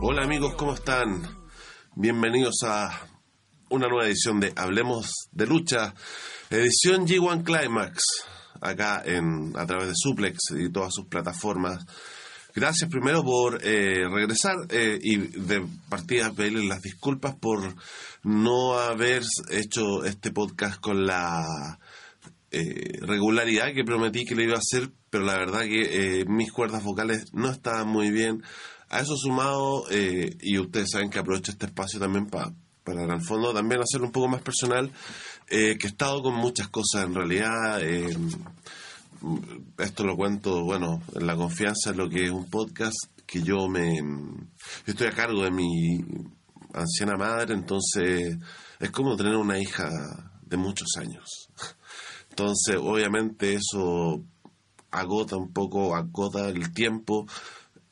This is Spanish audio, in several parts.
Hola amigos, ¿cómo están? Bienvenidos a una nueva edición de Hablemos de Lucha, edición G1 Climax, acá en, a través de Suplex y todas sus plataformas. Gracias primero por eh, regresar eh, y de partida pedirles las disculpas por no haber hecho este podcast con la eh, regularidad que prometí que lo iba a hacer, pero la verdad que eh, mis cuerdas vocales no estaban muy bien. A eso sumado, eh, y ustedes saben que aprovecho este espacio también pa- para en el fondo también hacerlo un poco más personal, eh, que he estado con muchas cosas en realidad. eh, esto lo cuento, bueno, en la confianza de lo que es un podcast, que yo me... Yo estoy a cargo de mi anciana madre, entonces es como tener una hija de muchos años. Entonces, obviamente eso agota un poco, agota el tiempo.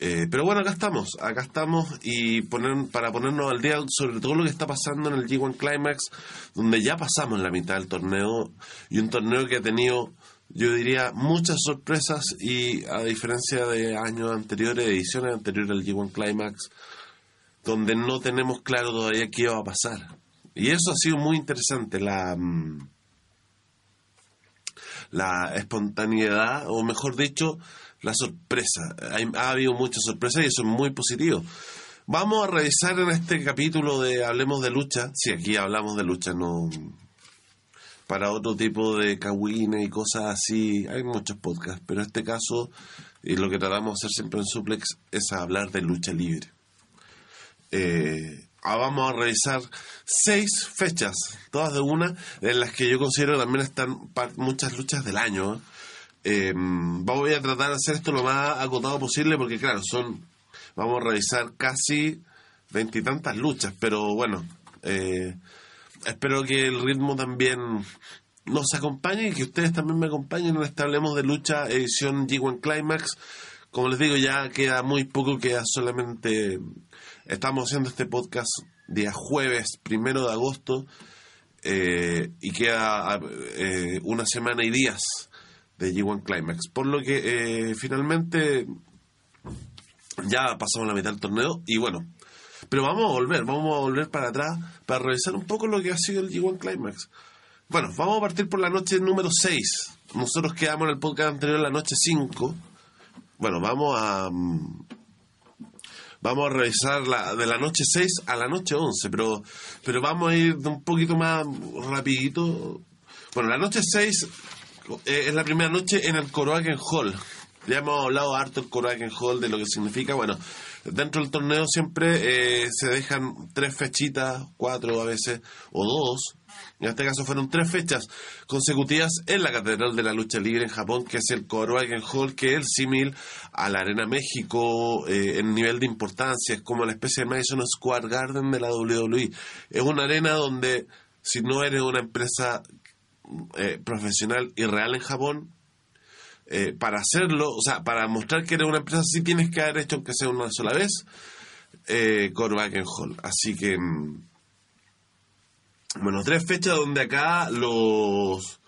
Eh, pero bueno, acá estamos, acá estamos y poner, para ponernos al día sobre todo lo que está pasando en el G1 Climax, donde ya pasamos la mitad del torneo y un torneo que ha tenido, yo diría, muchas sorpresas y a diferencia de años anteriores, ediciones anteriores del G1 Climax, donde no tenemos claro todavía qué va a pasar. Y eso ha sido muy interesante, la... mm, la espontaneidad, o mejor dicho, la sorpresa. Hay- ha habido muchas sorpresas y eso es muy positivo. Vamos a revisar en este capítulo de Hablemos de Lucha, si aquí hablamos de lucha, no para otro tipo de cagüines y cosas así, hay muchos podcasts, pero en este caso, y lo que tratamos de hacer siempre en Suplex es hablar de lucha libre. Eh, ahora vamos a revisar seis fechas, todas de una, en las que yo considero también están muchas luchas del año. ¿eh? Eh, voy a tratar de hacer esto lo más acotado posible porque, claro, son. Vamos a revisar casi veintitantas luchas, pero bueno, eh, espero que el ritmo también nos acompañe y que ustedes también me acompañen en este Hablemos de Lucha edición G1 Climax. Como les digo, ya queda muy poco, queda solamente... Estamos haciendo este podcast día jueves, primero de agosto, eh, y queda eh, una semana y días de G1 Climax. Por lo que eh, finalmente ya pasamos la mitad del torneo y bueno, pero vamos a volver, vamos a volver para atrás para revisar un poco lo que ha sido el G1 Climax. Bueno, vamos a partir por la noche número 6. Nosotros quedamos en el podcast anterior la noche 5. Bueno, vamos a mm, vamos a revisar la, de la noche 6 a la noche 11, pero pero vamos a ir de un poquito más rapidito. Bueno, la noche 6 eh, es la primera noche en el Coroaken Hall. Ya hemos hablado harto del Coroaken Hall, de lo que significa. Bueno, dentro del torneo siempre eh, se dejan tres fechitas, cuatro a veces, o dos. En este caso fueron tres fechas consecutivas en la Catedral de la Lucha Libre en Japón, que es el Coroaken Hall, que es símil a la Arena México eh, en nivel de importancia. Es como la especie de Madison Square Garden de la WWE. Es una arena donde, si no eres una empresa eh, profesional y real en Japón, eh, para hacerlo, o sea, para mostrar que eres una empresa, sí tienes que haber hecho, aunque sea una sola vez, eh, Corvaken Hall. Así que, mm, bueno, tres fechas donde acá los.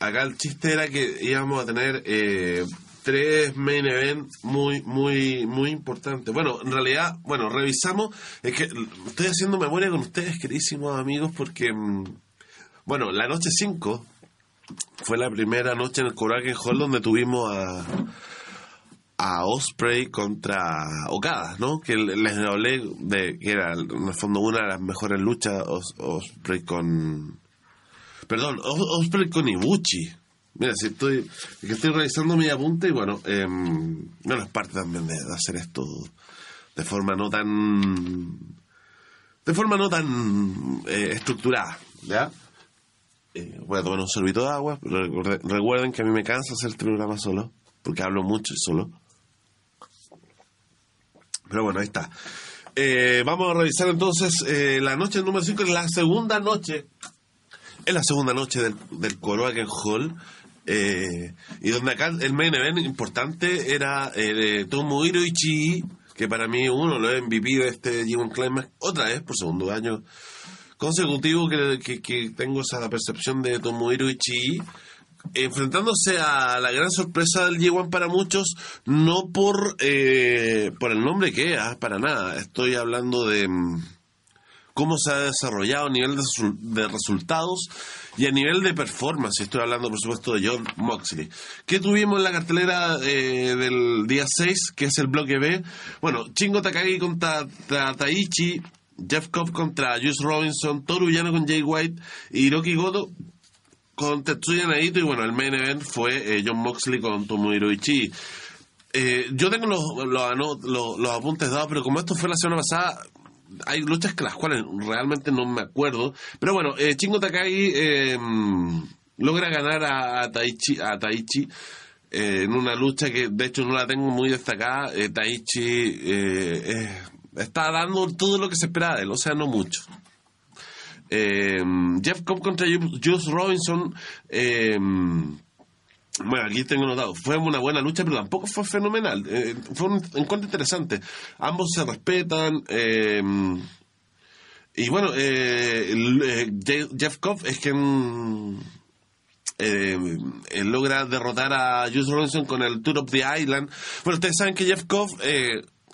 Acá el chiste era que íbamos a tener eh, tres main events muy, muy, muy importantes. Bueno, en realidad, bueno, revisamos. Es que estoy haciendo memoria con ustedes, queridísimos amigos, porque. Bueno, la noche 5 fue la primera noche en el Korakuen Hall donde tuvimos a, a Osprey contra Okada, ¿no? Que les hablé de que era en el fondo una de las mejores luchas Os- Osprey con perdón, Os- Osprey con Ibuchi. Mira, si estoy que estoy revisando mi apunte y bueno, em, bueno, es parte también de, de hacer esto de forma no tan de forma no tan eh, estructurada, ¿ya? Eh, voy a tomar un sorbito de agua, recuerden que a mí me cansa hacer este programa solo, porque hablo mucho solo. Pero bueno, ahí está. Eh, vamos a revisar entonces eh, la noche número 5, es la segunda noche es la segunda noche del, del Korakuen Hall. eh, y donde acá el main event importante era eh, de Tomohiro Ichii, que para mí uno lo MVP de este G1 Climax, otra vez por segundo año consecutivo que, que- que tengo esa percepción de Tomohiro Ichii, enfrentándose a la gran sorpresa del G1 para muchos, no por, eh, por el nombre que es, para nada. Estoy hablando de... mm, cómo se ha desarrollado a nivel de, de resultados y a nivel de performance. Estoy hablando, por supuesto, de John Moxley. ¿Qué tuvimos en la cartelera eh, del día 6, que es el bloque B? Bueno, Chingo Takagi contra Ta- Taichi, Jeff Cobb contra Juice Robinson, Toru Yano con Jay White y Hiroki Goto con Tetsuya Naito y bueno, el main event fue eh, John Moxley con Tomohiro Ishii. Eh, yo tengo los, los, los- los apuntes dados, pero como esto fue la semana pasada, hay luchas que las cuales realmente no me acuerdo. Pero bueno, eh, Chingo Takagi eh, logra ganar a, a Taichi, a Taichi eh, en una lucha que de hecho no la tengo muy destacada. Eh, Taichi eh, eh, está dando todo lo que se esperaba de él, o sea, no mucho. Eh, Jeff Cobb contra Ju- Juice Robinson. eh, bueno, aquí tengo notado. Fue una buena lucha, pero tampoco fue fenomenal. Eh, fue un encuentro interesante. Ambos se respetan. eh, y bueno, eh, eh, Je- Jeff Cobb es quien logra derrotar a Juice Robinson con el Tour of the Island. Bueno, ustedes saben que Jeff Cobb,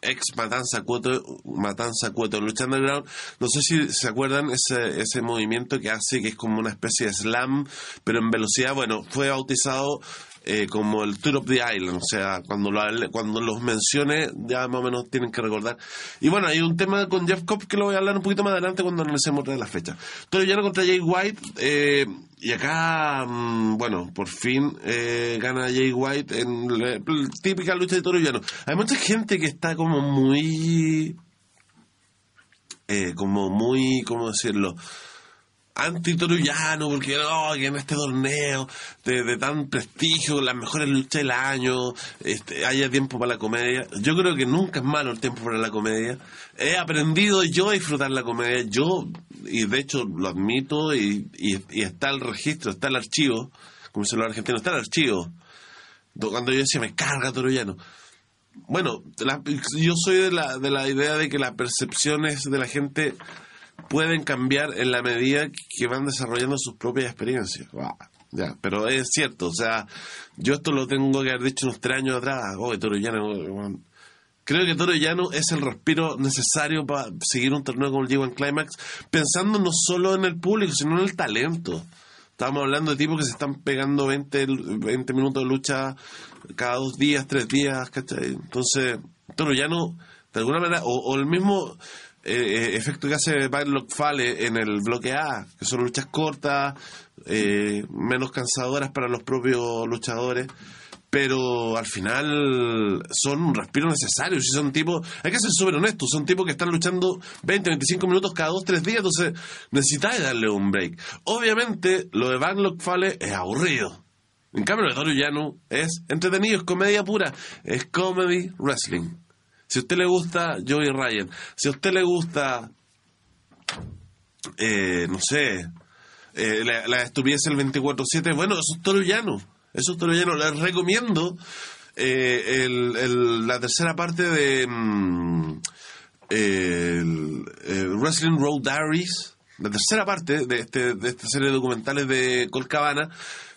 ex Matanza Cueto, Matanza Cueto, Lucha Underground, no sé si se acuerdan ese, ese movimiento que hace que es como una especie de slam, pero en velocidad, bueno, fue bautizado eh, como el Tour of the Island, o sea, cuando, lo, cuando los mencione ya más o menos tienen que recordar. Y bueno, hay un tema con Jeff Cobb que lo voy a hablar un poquito más adelante cuando analicemos de las fechas. Toro contra Jay White, eh, y acá, mm, bueno, por fin eh, gana Jay White en la típica lucha de Toro. Hay mucha gente que está como muy... eh, como muy, ¿cómo decirlo? Anti-torullano, porque no, que en este torneo de, tan prestigio, las mejores luchas del año, este, haya tiempo para la comedia. Yo creo que nunca es malo el tiempo para la comedia. He aprendido yo a disfrutar la comedia, yo, y de hecho lo admito, y, y, está el registro, está el archivo, como se lo argentino, está el archivo. Do- Cuando yo decía, me carga Torullano. Bueno, la- yo soy de la, de la idea de que las percepciones de la gente pueden cambiar en la medida que van desarrollando sus propias experiencias. Ya, pero es cierto, o sea, yo esto lo tengo que haber dicho unos tres años atrás. Oh, Toro Llano, weón. Creo que Toro Llano es el respiro necesario para seguir un torneo como el G1 Climax, pensando no solo en el público, sino en el talento. Estamos hablando de tipos que se están pegando 20, lu- 20 minutos de lucha cada dos días, tres días, ¿cachai? Entonces, Toro Llano, de alguna manera, o, o el mismo eh, eh, efecto que hace Lock Fale en el bloque A, que son luchas cortas, eh, menos cansadoras para los propios luchadores, pero al final son un respiro necesario. Si son tipos, hay que ser súper honestos, son tipos que están luchando 20, 25 minutos cada dos, tres días, entonces necesitáis darle un break. Obviamente, lo de Van Fale es aburrido. En cambio, lo de Toru es entretenido, es comedia pura, es comedy wrestling. Si a usted le gusta Joey Ryan, si a usted le gusta, eh, no sé, eh, la, la estupidez del 24-7, bueno, eso es Toro Llano. Eso es Toro Llano. Les recomiendo eh, el- la tercera parte de mm, Wrestling Road Diaries. La tercera parte de, este, de esta serie de documentales de Colcabana,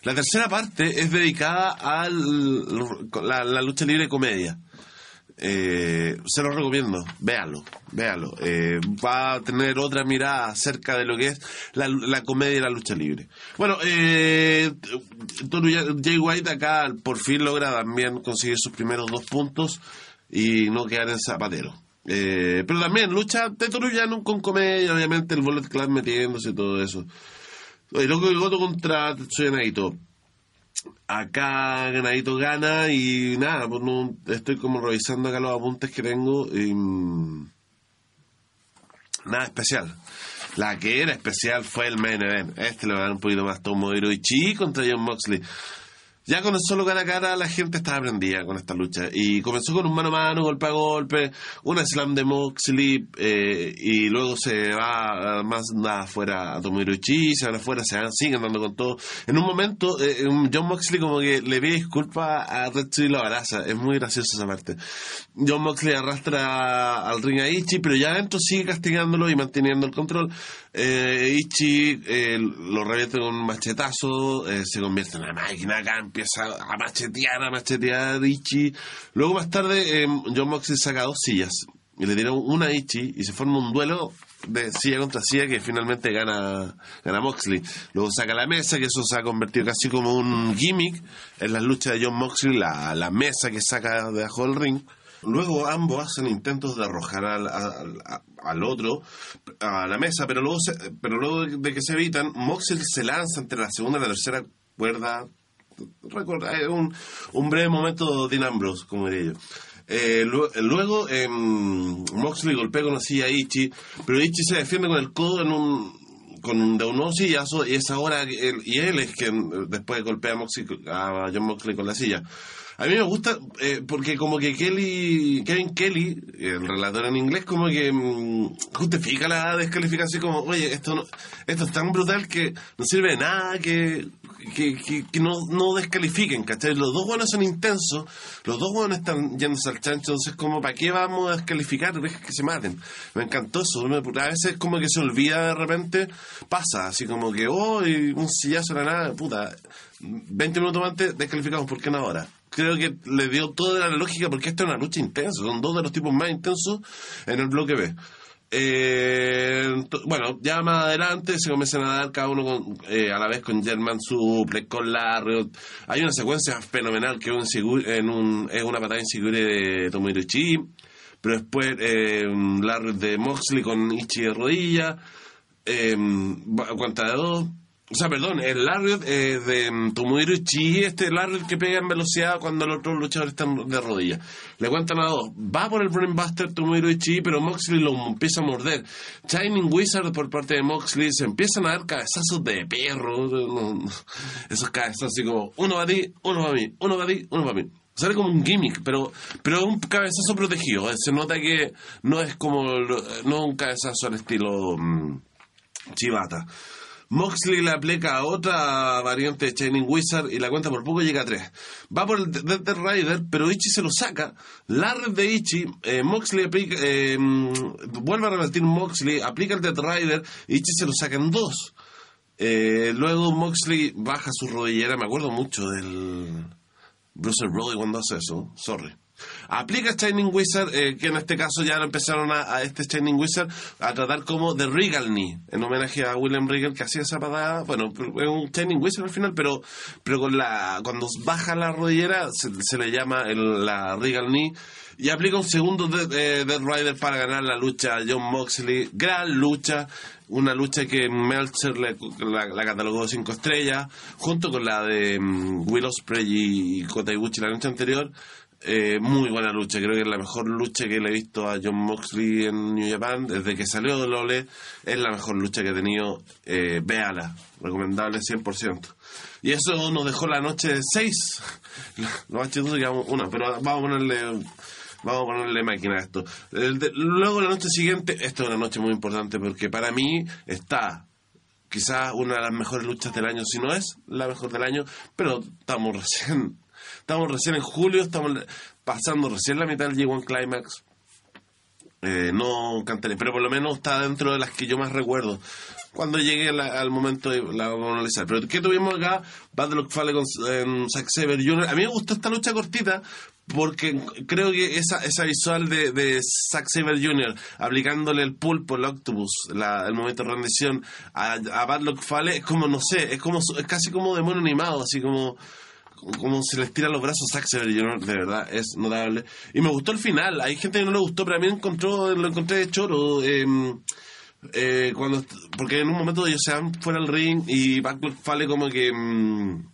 la tercera parte es dedicada a la, la lucha libre comedia. Eh, se lo recomiendo, véalo, véalo. Eh, va a tener otra mirada acerca de lo que es la, la comedia y la lucha libre. Bueno, eh, Jay White acá por fin logra también conseguir sus primeros dos puntos y no quedar en zapatero. Eh, pero también lucha de Toru Llano con comedia, obviamente el Bullet Club metiéndose y todo eso. El loco del Goto contra Tetsuya acá ganadito gana y nada, pues no, estoy como revisando acá los apuntes que tengo y mm, nada especial. La que era especial fue el main. Este le va a dar un poquito más Tomohiro Ishii contra John Moxley. Ya con el solo cara a cara la gente estaba prendida con esta lucha. Y comenzó con un mano a mano, golpe a golpe, una slam de Moxley, eh, y luego se va más afuera a Tomohiro Ishii, se van afuera, se van, siguen dando con todo. En un momento, eh, un John Moxley como que le pide disculpas a Retsu y lo abraza. Es muy gracioso esa parte. John Moxley arrastra al ring a Ichi, pero ya adentro sigue castigándolo y manteniendo el control. Eh, Ichi eh, lo revierte con un machetazo, eh, se convierte en una máquina acá, empieza a machetear, a machetear Ichi. Luego más tarde, eh, John Moxley saca dos sillas y le tira una a Ichi y se forma un duelo de silla contra silla que finalmente gana, gana Moxley. Luego saca la mesa, que eso se ha convertido casi como un gimmick en las luchas de John Moxley, la, la mesa que saca debajo del ring. Luego ambos hacen intentos de arrojar al otro a la mesa, pero luego, se- pero luego de que se evitan, Moxley se lanza entre la segunda y la tercera cuerda. Recuerda, es un, un breve momento de Ambrose, como diría yo. Eh, lu- luego em, Moxley golpea con la silla a Ichi, pero Ichi se defiende con el codo en un con un, de un sillazo y es ahora él, y él es quien después golpea a, Moxley, a John Moxley con la silla. A mí me gusta eh, porque como que Kelly, Kevin Kelly, el relator en inglés, como que mm, justifica la descalificación como, oye, esto no, esto es tan brutal que no sirve de nada, que, que, que, no, no descalifiquen, ¿cachai? Los dos buenos son intensos, los dos buenos están yéndose al chancho, entonces como, ¿para qué vamos a descalificar? Deja que se maten. Me encantó eso, a veces como que se olvida de repente, pasa, así como que, oh, y un sillazo de la nada, puta, 20 minutos antes descalificamos, ¿por qué no ahora? Creo que le dio toda la lógica porque esta es una lucha intensa, son dos de los tipos más intensos en el bloque B. Eh, bueno, ya más adelante se comienzan a dar cada uno con, eh, a la vez con German Suplex, con Larry. Hay una secuencia fenomenal que es, un en un, es una patada insegura de Tomohiro Ishii, pero después eh, Larry de Moxley con Ichi de rodilla, eh, de dos. O sea, perdón, el Larry eh, de Tomohiro Ishii, este Larry que pega en velocidad cuando los otros luchadores están de rodillas. Le cuentan a dos. Va por el Brainbuster Tomohiro Ishii, pero Moxley lo empieza a morder. Shining Wizard por parte de Moxley, se empiezan a dar cabezazos de perro. Esos cabezazos así como, uno para ti, uno para mí, uno para ti, uno para mí. Sale como un gimmick, pero pero un cabezazo protegido. Se nota que no es como, no un cabezazo al estilo... mm, Chivata. Moxley le aplica a otra variante de Shining Wizard y la cuenta por poco llega a 3. Va por el Dead Rider, pero Ichi se lo saca. La red de Ichi, eh, Moxley aplica, eh, mm, vuelve a revertir Moxley, aplica el Dead Rider, Ichi se lo saca en 2. Eh, luego Moxley baja su rodillera, me acuerdo mucho del Bruce Brody cuando hace eso, sorry. Aplica Shining Wizard, eh, que en este caso ya lo empezaron a, este Shining Wizard a tratar como The Regal Knee, en homenaje a William Regal que hacía esa patada, bueno, es un Shining Wizard al final, pero pero con la cuando baja la rodillera se, se le llama el- la Regal Knee y aplica un segundo Death, eh, Death Rider para ganar la lucha a John Moxley, gran lucha, una lucha que Meltzer la, catalogó de 5 estrellas, junto con la de mm, Will Ospreay y Kota Ibushi la noche anterior. Eh, muy buena lucha, creo que es la mejor lucha que le he visto a John Moxley en New Japan desde que salió de Lole. Es la mejor lucha que he tenido. Eh, véala, recomendable 100%. Y eso nos dejó la noche de 6. Lo más chistoso que una, pero vamos a ponerle Vamos a ponerle máquina a esto. Luego la noche siguiente, esta es una noche muy importante porque para mí está quizás una de las mejores luchas del año, si no es la mejor del año, pero estamos recién, estamos recién en julio, estamos pasando recién la mitad del G1 Climax. Eh, no cantaré, pero por lo menos está dentro de las que yo más recuerdo. Cuando llegue la- al momento de la vamos a analizar. Pero ¿qué tuvimos acá? Bad Luck Fale con em, Zack Saber Jr. A mí me gustó esta lucha cortita porque creo que esa, esa visual de, de Zack Saber Jr. aplicándole el pulpo, el octopus, la- el momento de rendición a, a Luck Fale es como, no sé, es como es casi como de mono animado, así como como se les tira los brazos a Jr., de verdad, es notable. Y me gustó el final, hay gente que no le gustó, pero a mí encontró, lo encontré de choro. em, eh, cuando porque en un momento ellos se van fuera del ring y Backward Fale como que mm,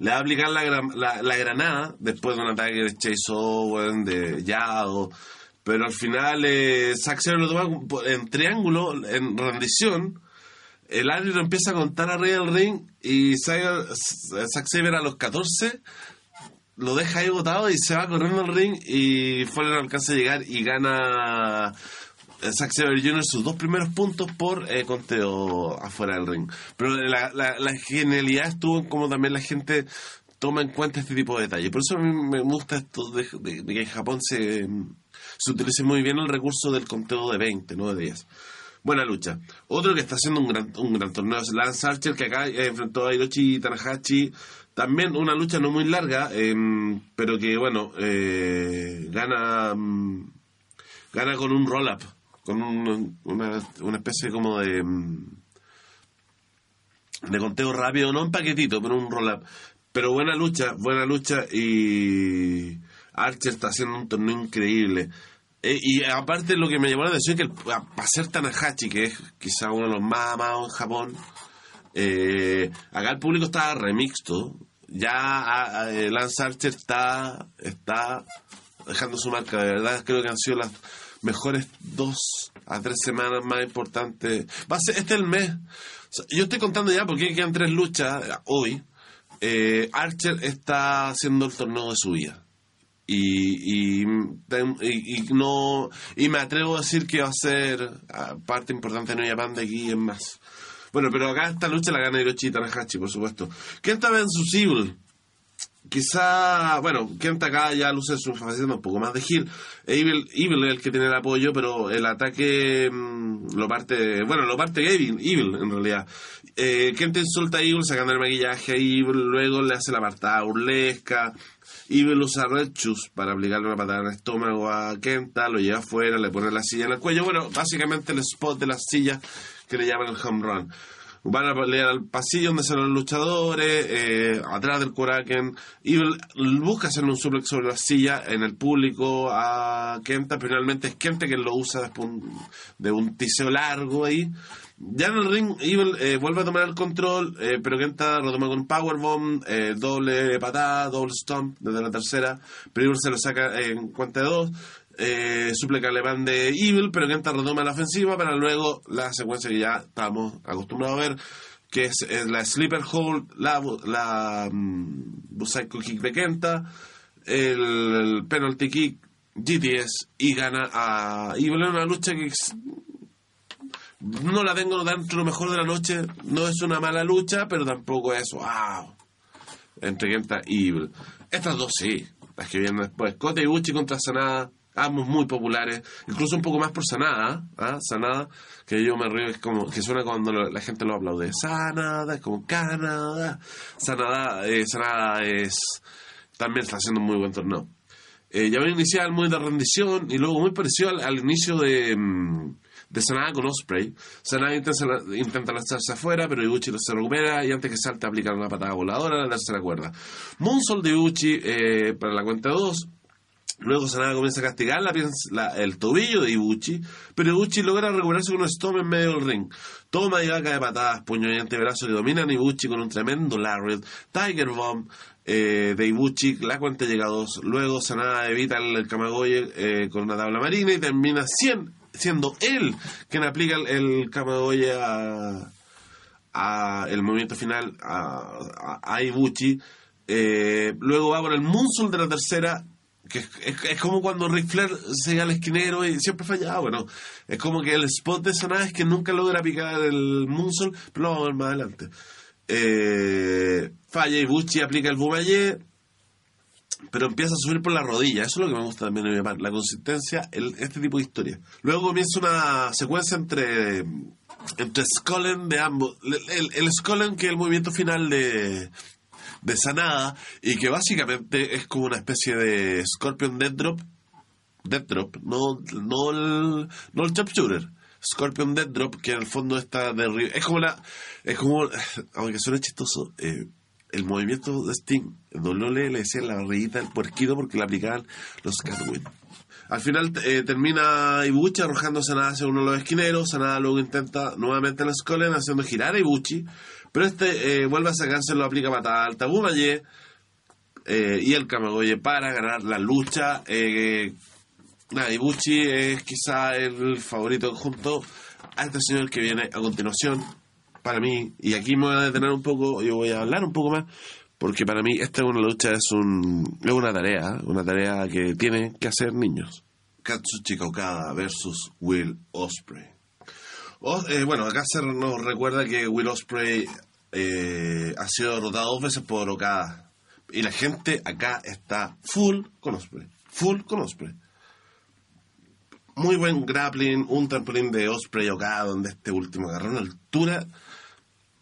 le va a aplicar la, la, la granada después de un ataque de Chase Owen, de Yao, pero al final eh, Zack lo toma en triángulo, en rendición. El árbitro empieza a contar arriba del ring y Zack Saber a los 14 lo deja ahí botado y se va corriendo al ring y Fowler alcanza a llegar y gana eh, Zack Saber Jr. sus dos primeros puntos por eh, conteo afuera del ring. Pero la, la, la genialidad estuvo en también la gente toma en cuenta este tipo de detalles. Por eso a mí me gusta esto de- de que en Japón se, se utilice muy bien el recurso del conteo de 20, no de 10. Buena lucha. Otro que está haciendo un gran, un gran torneo es Lance Archer, que acá eh, enfrentó a Hiroshi Tanahashi. También una lucha no muy larga, em, pero que, bueno, eh, gana mm, gana con un roll-up, con un- una, una especie como de mm, de conteo rápido, no un paquetito, pero un roll-up. Pero buena lucha, buena lucha y Archer está haciendo un torneo increíble. Eh, y aparte lo que me llamó la atención es que para ser Tanahashi, que es quizá uno de los más amados en Japón, eh, acá el público está remixto. Ya eh, Lance Archer está, está dejando su marca. De verdad creo que han sido las mejores dos a tres semanas más importantes. Va a ser, este es el mes. Yo estoy contando ya porque quedan tres luchas hoy. Archer está haciendo el torneo de su vida. Y, y, y- no y me atrevo a decir que va a ser ah, parte importante de New Japan de aquí en más. Bueno, pero acá esta lucha la gana Hiroshi Tanahashi, por supuesto. Kenta Versus Evil. Quizá, bueno, Kenta acá ya luce su faceta un poco más de Gil. Evil, Evil es el que tiene el apoyo, pero el ataque mm, lo parte, bueno, lo parte Evil, Evil en realidad. Eh, Kenta insulta a Evil sacando el maquillaje a Evil, luego le hace la apartada burlesca. Evil usa Red Shoes para aplicarle una patada en el estómago a Kenta, lo lleva afuera, le pone la silla en el cuello. Bueno, básicamente el spot de la silla que le llaman el home run. Van a pelear al pasillo donde están los luchadores, eh, atrás del Kuraken. Evil busca hacerle un suplex sobre la silla en el público a Kenta, finalmente es Kenta quien lo usa después de un tiseo largo ahí. Ya en el ring, Evil eh, vuelve a tomar el control, eh, pero Kenta lo toma con powerbomb, eh, doble patada, doble stomp desde la tercera, pero Evil se lo saca en cuenta de dos. Eh, supleca alemán de Evil, pero Kenta retoma la ofensiva para luego la secuencia que ya estamos acostumbrados a ver, que es, la Sleeper Hold, la, la Psycho Kick de Kenta, el, el Penalty Kick, GTS, y gana a Evil en una lucha que no la tengo dentro de lo mejor de la noche, no es una mala lucha, pero tampoco es wow. Entre y Evil. Estas dos sí, las que vienen después. Kota Ibushi contra Sanada, ambos muy populares, incluso un poco más por Sanada, ¿ah? Sanada, que yo me río, es como que suena cuando la gente lo aplaude. Sanada, es como Canadá. Sanada, eh, Sanada es también está haciendo un muy buen torneo. Eh, llave inicial muy de rendición y luego muy parecido al, al inicio de, mm, de Sanada con Osprey. Sanada intenta, lanzarse afuera, pero Ibuchi se recupera y antes que salte aplica una patada voladora a la tercera cuerda. Moonsault de Ibuchi eh, para la cuenta 2. Luego Sanada comienza a castigar la, el tobillo de Ibuchi, pero Ibuchi logra recuperarse con un stomp en medio del ring. Toma y vaca de patadas, puño y antebrazo que dominan a Ibuchi con un tremendo Lariat, Tiger Bomb eh, de Ibuchi, la cuenta llega a dos. Luego Sanada evita el, Kamagoye eh, con una tabla marina y termina cien- siendo él quien aplica el, el a, a el movimiento final a, a, a Ibuchi. Eh, luego va por el Moonsault de la tercera, que es, como cuando Ric Flair se al esquinero y siempre fallaba. Bueno, es como que el spot de Sanada es que nunca logra picar el Moonsault, pero lo vamos a ver más adelante. Eh, falla Ibuchi, aplica el Bumaye, pero empieza a subir por la rodilla. Eso es lo que me gusta también de Japan, la consistencia, el, este tipo de historia. Luego comienza una secuencia entre entre de ambos. El, el, que es el movimiento final de de Sanada y que básicamente es como una especie de Scorpion Death Drop Death Drop, no, no el no el Chop Shooter. Scorpion Death Drop, que en el fondo está de Es como la. Es como. Aunque suene chistoso, eh, el movimiento de Sting, WWE le decían la barriguita del puerquito porque le aplicaban los Catwin. Al final eh, termina Ibuchi arrojando Sanada hacia uno de los esquineros. Sanada luego intenta nuevamente el Skollen haciendo girar a Ibuchi. Pero este eh, vuelve a sacarse, lo aplica patada alta Bumaye eh, y el Kamagoye para ganar la lucha. eh, nada, Ibuchi es quizá el favorito junto a este señor que viene a continuación para mí, y aquí me voy a detener un poco, yo voy a hablar un poco más, porque para mí esta es una lucha, es, un, una tarea, una tarea que tienen que hacer niños. Katsuchika Okada versus Will Osprey. Eh, bueno, acá se nos recuerda que Will Osprey eh, ha sido derrotado dos veces por Okada. Y la gente acá está full con Osprey. Full con Osprey. Muy buen grappling, un trampolín de Osprey Okada, donde este último agarró una altura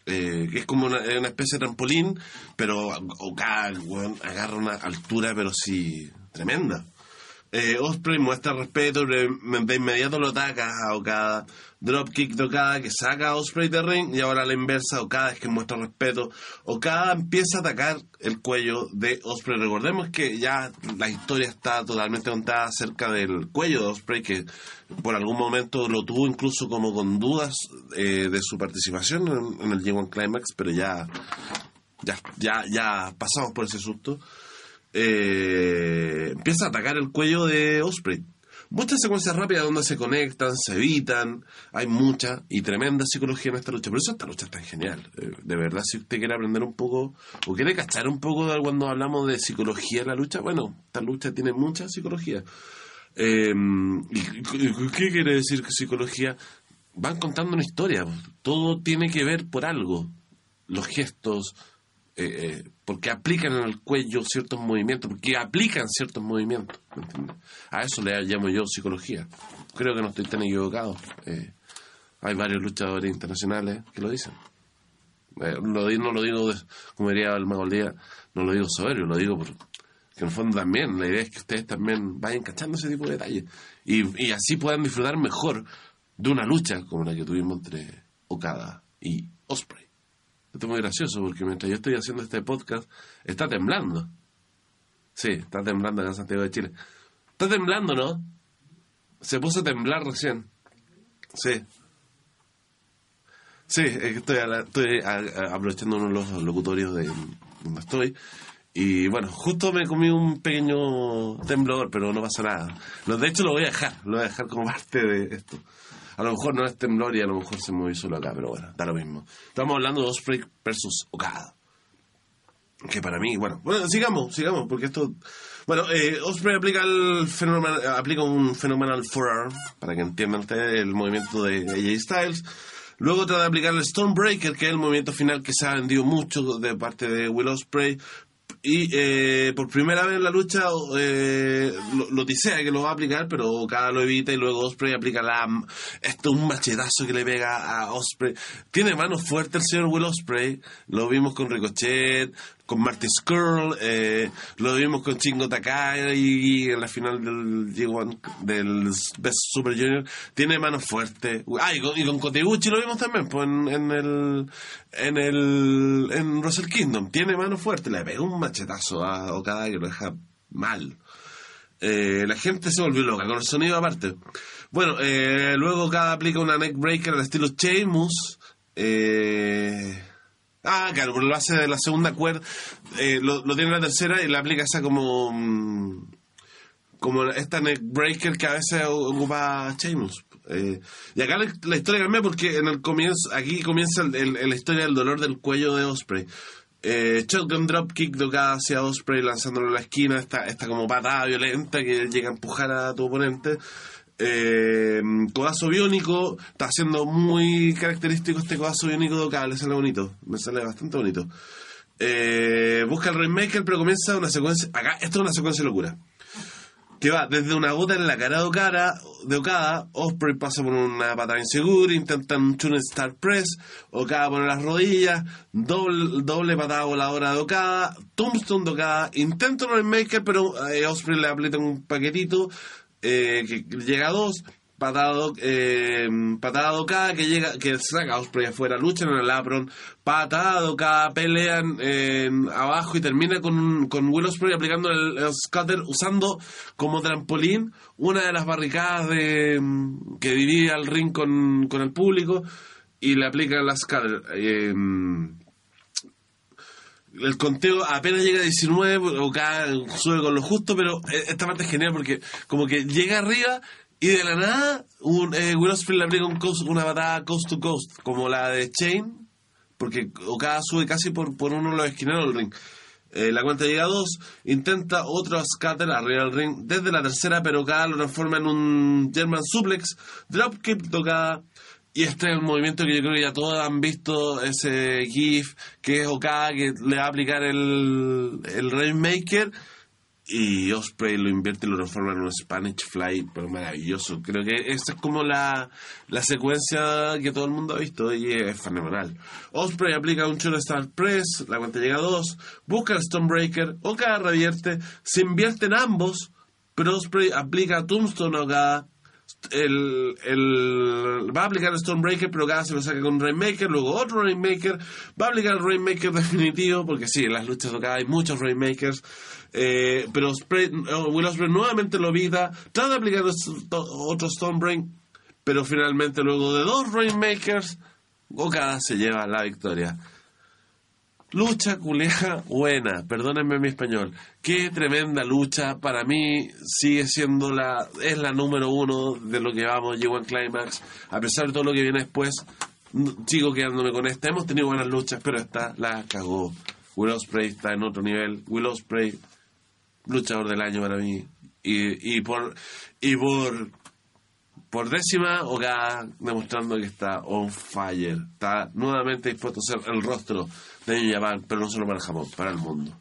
eh, que es como una, especie de trampolín, pero Okada weón, agarra una altura, pero sí, tremenda. Eh, Osprey muestra respeto, de, inmediato lo ataca a Okada. Dropkick de Okada que saca a Osprey de ring y ahora a la inversa, Okada es que muestra respeto. Okada empieza a atacar el cuello de Osprey. Recordemos que ya la historia está totalmente contada acerca del cuello de Osprey, que por algún momento lo tuvo incluso como con dudas eh, de su participación en, en el G1 Climax, pero ya, ya, ya, ya pasamos por ese susto eh, empieza a atacar el cuello de Osprey. Muchas secuencias rápidas donde se conectan, se evitan, hay mucha y tremenda psicología en esta lucha. Por eso esta lucha es tan genial. Eh, de verdad, si usted quiere aprender un poco o quiere cachar un poco de cuando hablamos de psicología en la lucha, bueno, esta lucha tiene mucha psicología. Eh, ¿y, y- ¿Qué quiere decir psicología? Van contando una historia. Todo tiene que ver por algo. Los gestos, eh, eh, porque aplican el cuello ciertos movimientos, porque aplican ciertos movimientos. ¿me entiendes? A eso le llamo yo psicología. Creo que no estoy tan equivocado. Eh, hay varios luchadores internacionales que lo dicen. Eh, lo no lo digo, de- como diría el Mago Día, no lo digo soberbio, lo digo porque en el fondo también, la idea es que ustedes también vayan cachando ese tipo de detalles y, y así puedan disfrutar mejor de una lucha como la que tuvimos entre Okada y Osprey. Esto es muy gracioso porque mientras yo estoy haciendo este podcast, está temblando. Sí, está temblando en Santiago de Chile. Está temblando, ¿no? Se puso a temblar recién. Sí. Sí, estoy, a la- estoy a- aprovechando uno de los locutorios de donde estoy. Y bueno, justo me comí un pequeño temblor, pero no pasa nada. De hecho, lo voy a dejar, lo voy a dejar como parte de esto. A lo mejor no es temblor y a lo mejor se movió solo acá, pero bueno, da lo mismo. Estamos hablando de Osprey versus Okada. Que para mí, bueno, bueno, sigamos, sigamos, porque esto... Bueno, eh, Osprey aplica, el fenomenal, aplica un phenomenal forearm, para que entiendan ustedes el movimiento de AJ Styles. Luego trata de aplicar el Stormbreaker, que es el movimiento final que se ha vendido mucho de parte de Will Osprey. Y eh, por primera vez en la lucha eh, lo, lo tisea que lo va a aplicar, pero cada lo evita y luego Osprey aplica la... Esto es un machetazo que le pega a Osprey. Tiene manos fuertes el señor Will Osprey. Lo vimos con Ricochet, con Marty Skrull, eh, lo vimos con Chingo Takai y, en la final del G1 del Best Super Junior. Tiene manos fuertes. Ah, y con, y con Koteguchi lo vimos también, pues en, el en el en Wrestle Kingdom. Tiene manos fuertes. Le pega un machetazo a Okada que lo deja mal. Eh, la gente se volvió loca con el sonido aparte. Bueno, eh, luego cada aplica una neck breaker al estilo Sheamus. Eh, ah, claro, por lo hace de la segunda cuerda. eh, lo, lo tiene en la tercera y la aplica esa como. mm, como esta neck breaker que a veces ocupa Sheamus. Eh, y acá la, historia cambia porque en el comienzo, aquí comienza el- la historia del dolor del cuello de Osprey. Eh, shotgun drop kick de Okada hacia Osprey lanzándolo a la esquina, esta, esta como patada violenta que llega a empujar a tu oponente. Eh, codazo biónico, está haciendo muy característico este codazo biónico de Okada, le sale bonito, me sale bastante bonito. Eh, busca el Rainmaker, pero comienza una secuencia, acá, esto es una secuencia de locura que va desde una gota en la cara de Okada, de Okada Osprey pasa por una patada insegura, intentan un Tune Star Press, Okada pone las rodillas, doble, doble patada voladora de Okada, Tombstone de Okada, intenta un Rainmaker, pero eh, Osprey le aprieta un paquetito eh, que llega a dos, patada, eh, patada de Okada que llega, que saca a Osprey afuera, luchan en el apron, patada de Okada, pelean abajo y termina con, con Will Osprey aplicando el, el scutter usando como trampolín una de las barricadas de, que divide al ring con, con el público y le aplica la scutter. Eh, el conteo apenas llega a 19, o cada sube con lo justo, pero eh, esta parte es genial porque como que llega arriba y de la nada un, eh, le aplica un coast- una patada coast to coast, como la de Chain, porque Okada sube casi por, por uno de los esquineros del ring. Eh, la cuenta llega a dos, intenta otro scatter arriba del ring desde la tercera, pero Okada lo transforma en un German suplex, dropkick de Okada, y este es el movimiento que yo creo que ya todos han visto, ese GIF, que es Okada que le va a aplicar el, el Rainmaker, y Osprey lo invierte y lo transforma en un Spanish Fly, pero maravilloso. Creo que esa es como la, la secuencia que todo el mundo ha visto y es fenomenal. Osprey aplica un Choro Star Press, la cuenta llega a dos, busca el Stonebreaker, Okada revierte, se invierte en ambos, pero Osprey aplica Tombstone a Okada, el, va a aplicar el Stonebreaker, pero cada se lo saca con Rainmaker, luego otro Rainmaker, va a aplicar el Rainmaker definitivo, porque sí, en las luchas de Okada hay muchos Rainmakers, eh, pero eh, Will Ospreay nuevamente lo evita, trata de aplicar otro Stonebreaker, pero finalmente luego de dos Rainmakers, Okada se lleva la victoria. Lucha culeja buena, perdónenme mi español. Qué tremenda lucha. Para mí sigue siendo la, es la número uno de lo que vamos, llegó en Climax. A pesar de todo lo que viene después, sigo quedándome con esta. Hemos tenido buenas luchas, pero esta la cagó. Will Ospreay está en otro nivel. Will Ospreay, luchador del año para mí. Y, y por, y por, por décima, Okada demostrando que está on fire. Está nuevamente dispuesto a ser el rostro de Japan, pero no solo para el Japón, para el mundo.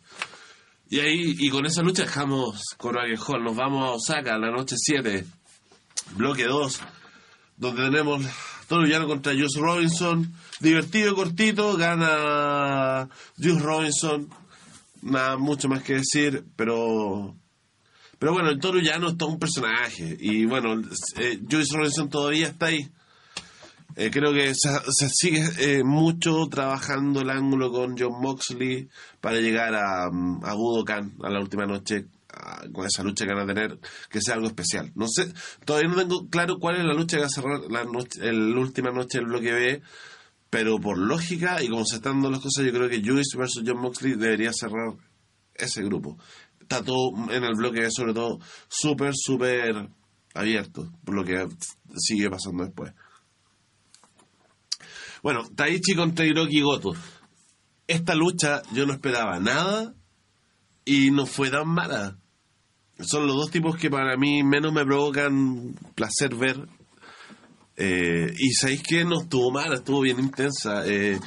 Y ahí, y con esa lucha dejamos Korakuen Hall. Nos vamos a Osaka la noche 7, bloque 2, donde tenemos Toru Llano contra Juice Robinson. Divertido, cortito, gana Juice Robinson. Nada mucho más que decir, pero pero bueno, el Toru Llano es todo un personaje. Y bueno, eh, Juice Robinson todavía está ahí. Eh, creo que se, se sigue eh, mucho trabajando el ángulo con John Moxley para llegar a, mm, a Budokan a la última noche con esa lucha que van a tener que sea algo especial. No sé, todavía no tengo claro cuál es la lucha que va a cerrar la, noche, la última noche del bloque B, pero por lógica y como se están dando las cosas, yo creo que Juice versus John Moxley debería cerrar ese grupo. Está todo en el bloque B, sobre todo, súper, súper abierto, por lo que sigue pasando después. Bueno, Taichi contra Hiroki Goto. Esta lucha yo no esperaba nada y no fue tan mala. Son los dos tipos que para mí menos me provocan placer ver. Eh, y sabéis que no estuvo mala, estuvo bien intensa. Eh,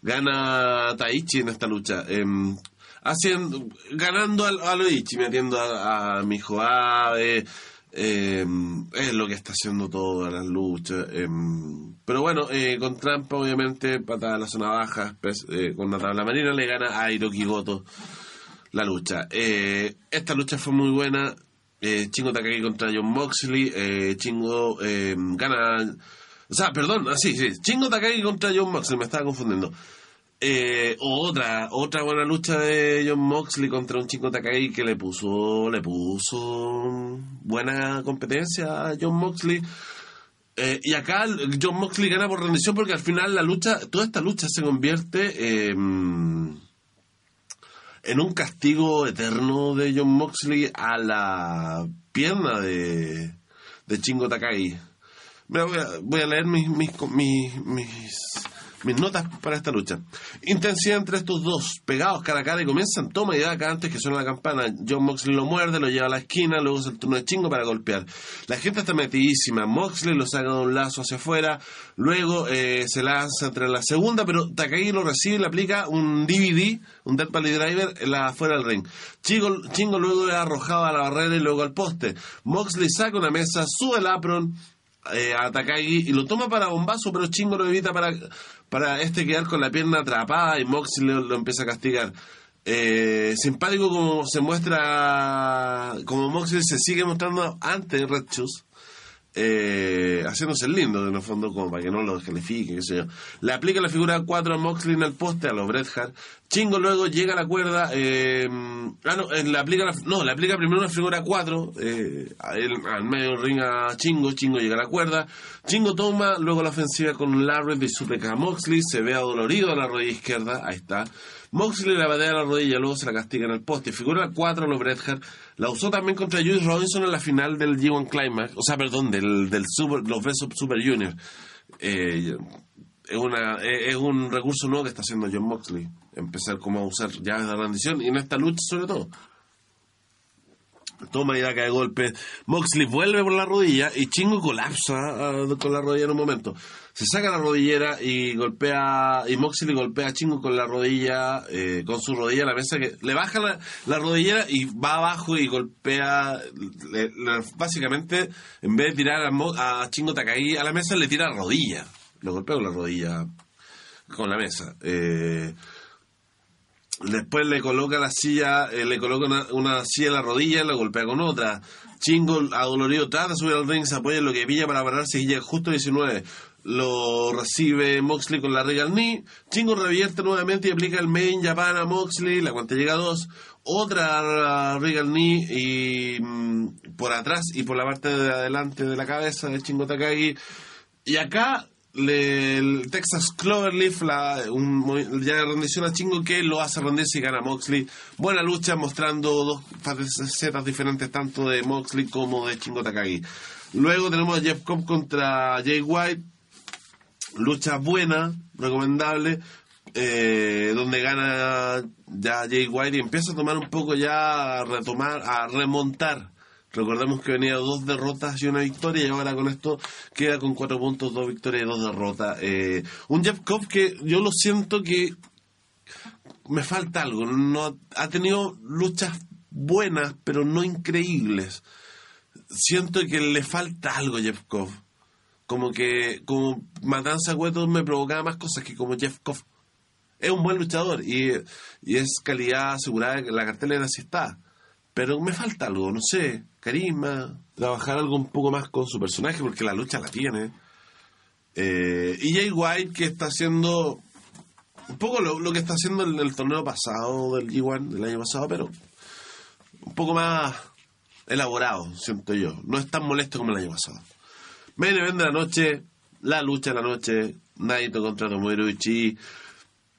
gana Taichi en esta lucha. em, haciendo, ganando a, a Loichi, metiendo a, a Mijo Abe. Em, es lo que está haciendo todas las luchas. em, pero bueno, eh, con trampa, obviamente, patada a la zona baja, pes- eh, con la tabla marina, le gana a Hiroki Goto la lucha. Eh, esta lucha fue muy buena. Eh, Chingo Takagi contra John Moxley. Eh, Chingo eh, gana. O sea, perdón, así, sí. Chingo Takagi contra John Moxley, me estaba confundiendo. Eh, otra, otra buena lucha de John Moxley contra un Chingo Takagi que le puso, le puso buena competencia a John Moxley. Eh, y acá John Moxley gana por rendición porque al final la lucha, toda esta lucha se convierte en en un castigo eterno de John Moxley a la pierna de, de Chingo Takagi. Voy, a, voy a leer mis, mis, mis notas para esta lucha. Intensidad entre estos dos, pegados cara a cara y comienzan toma y daca antes que suene la campana. John Moxley lo muerde, lo lleva a la esquina, luego es el turno de Chingo para golpear. La gente está metidísima. Moxley lo saca de un lazo hacia afuera, luego eh, se lanza entre la segunda, pero Takagi lo recibe y le aplica un DVD, un Dead Valley Driver, en la, fuera del ring. Chingo, Chingo luego es arrojado a la barrera y luego al poste. Moxley saca una mesa, sube el apron, eh, a y lo toma para bombazo, pero Chingo lo evita para, para este quedar con la pierna atrapada y Moxley lo, lo empieza a castigar. Eh, simpático como se muestra, como Moxley se sigue mostrando antes de Red Shoes, eh, haciéndose el lindo en el fondo como para que no lo descalifique, qué sé yo. Le aplica la figura 4 a Moxley en el poste, a los Bret Hart. Chingo luego llega a la cuerda, eh, ah no, eh, le aplica la- no, le aplica primero una figura 4, eh, al medio ring a Chingo, Chingo llega a la cuerda, Chingo toma, luego la ofensiva con Larry y supleca a Moxley, se ve adolorido a la rodilla izquierda, ahí está. Moxley le patea la rodilla, luego se la castiga en el poste. Figura 4 los Bret. La usó también contra Juice Robinson en la final del G1 Climax. O sea, perdón, del, del Super, los Best Super Junior. Eh, es, una, es, es un recurso nuevo que está haciendo John Moxley. Empezar como a usar llaves de rendición y en esta lucha sobre todo. Toma y daca de golpe. Moxley vuelve por la rodilla y Chingo colapsa ah, con la rodilla en un momento. Se saca la rodillera y golpea. Y Moxley golpea a Chingo con la rodilla, eh, con su rodilla a la mesa. que Le baja la, la rodillera y va abajo y golpea. básicamente, en vez de tirar a, Mo- a Chingo Takagi a la mesa, le tira la rodilla. Lo golpea con la rodilla. Con la mesa. Eh, Después le coloca la silla, eh, le coloca una, una silla en la rodilla y la golpea con otra. Chingo adolorido trata de subir al ring, se apoya en lo que pilla para pararse y llega justo a 19. Lo recibe Moxley con la Regal Knee. Chingo revierte nuevamente y aplica el Main Japan a Moxley. La cuenta llega a 2. Otra Regal Knee y mm, por atrás y por la parte de adelante de la cabeza de Chingo Takagi. Y acá le- el Texas Cloverleaf, la, un, ya rendición a Chingo que lo hace rendirse y gana Moxley. Buena lucha mostrando dos facetas diferentes tanto de Moxley como de Chingo Takagi. Luego tenemos a Jeff Cobb contra Jay White. Lucha buena, recomendable. eh, donde gana ya Jay White y empieza a tomar un poco ya a retomar, a remontar. Recordemos que venía dos derrotas y una victoria y ahora con esto queda con cuatro puntos, dos victorias y dos derrotas. Eh, un Jeff Cobb que yo lo siento que me falta algo. No ha tenido luchas buenas, pero no increíbles. Siento que le falta algo a Jeff Cobb. Como que como Matanza Cueto me provocaba más cosas que como Jeff Cobb. Es un buen luchador y, y es calidad asegurada la cartelera sí está. Pero me falta algo, no sé, carisma, trabajar algo un poco más con su personaje porque la lucha la tiene. Eh, y Jay White que está haciendo un poco lo, lo que está haciendo en el torneo pasado del G1 del año pasado, pero un poco más elaborado, siento yo. No es tan molesto como el año pasado. Main event de la noche, la lucha de la noche, Naito contra Tomohiro Ishii.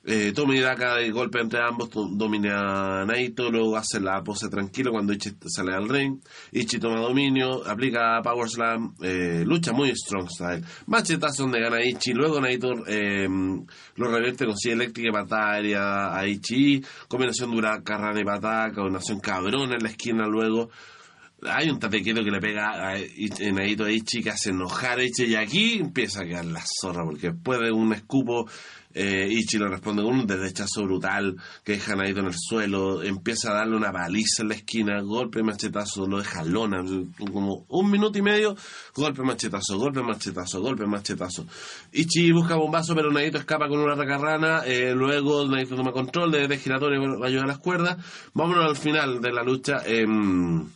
Eh, Tommy Daka de golpe entre ambos, domina a Naito, luego hace la pose tranquilo cuando Ichi sale al ring. Ichi toma dominio, aplica Power Slam, eh, lucha muy strong style. Machetazo donde gana Ichi, luego Naito eh, lo revierte con silla eléctrica y patada aérea a Ichi. Combinación dura carrana y patada, combinación cabrón en la esquina luego. Hay un tatequero que le pega a Ich- Naito a Ichi que hace enojar a Ichi y aquí empieza a quedar la zorra porque después de un escupo eh, Ichi le responde con un derechazo brutal que deja a Naito en el suelo, empieza a darle una baliza en la esquina, golpe, machetazo, lo deja lona, como un minuto y medio, golpe, machetazo, golpe, machetazo, golpe, machetazo. Ichi busca bombazo pero Naito escapa con una racarrana, eh, luego Naito toma control de, de giratorio va a ayudar a las cuerdas. Vámonos al final de la lucha. em,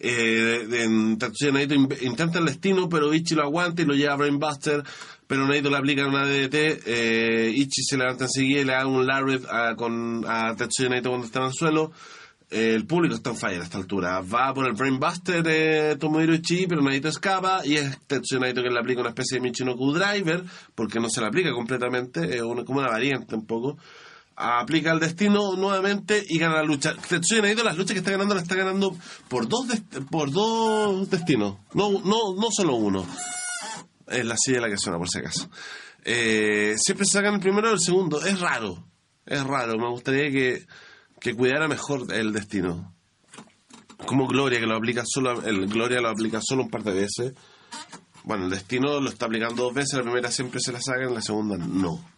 eh, en Tatsuya Naito in- intenta el destino, pero Ichi lo aguanta y lo lleva a Brainbuster, pero Naito le aplica una DDT, eh, Ichi se levanta enseguida y le da un Lariat a, con, a Tatsuya Naito cuando está en el suelo. Eh, el público está en fire a esta altura. Va por el Brainbuster de Tomohiro Ichi, pero Naito escapa y es Tetsuya Naito que le aplica una especie de Michinoku Driver, porque no se la aplica completamente, es como una variante un poco aplica el destino nuevamente y gana la lucha. Tetsuya Naito las luchas que está ganando las está ganando por dos por dos destinos, no no no solo uno. Es la silla la que suena por si acaso. Eh, siempre se sacan el primero o el segundo, es raro. Es raro, me gustaría que que cuidara mejor el destino. Como Gloria que lo aplica solo el Gloria lo aplica solo un par de veces. Bueno, el destino lo está aplicando dos veces, la primera siempre se la sacan, la segunda no.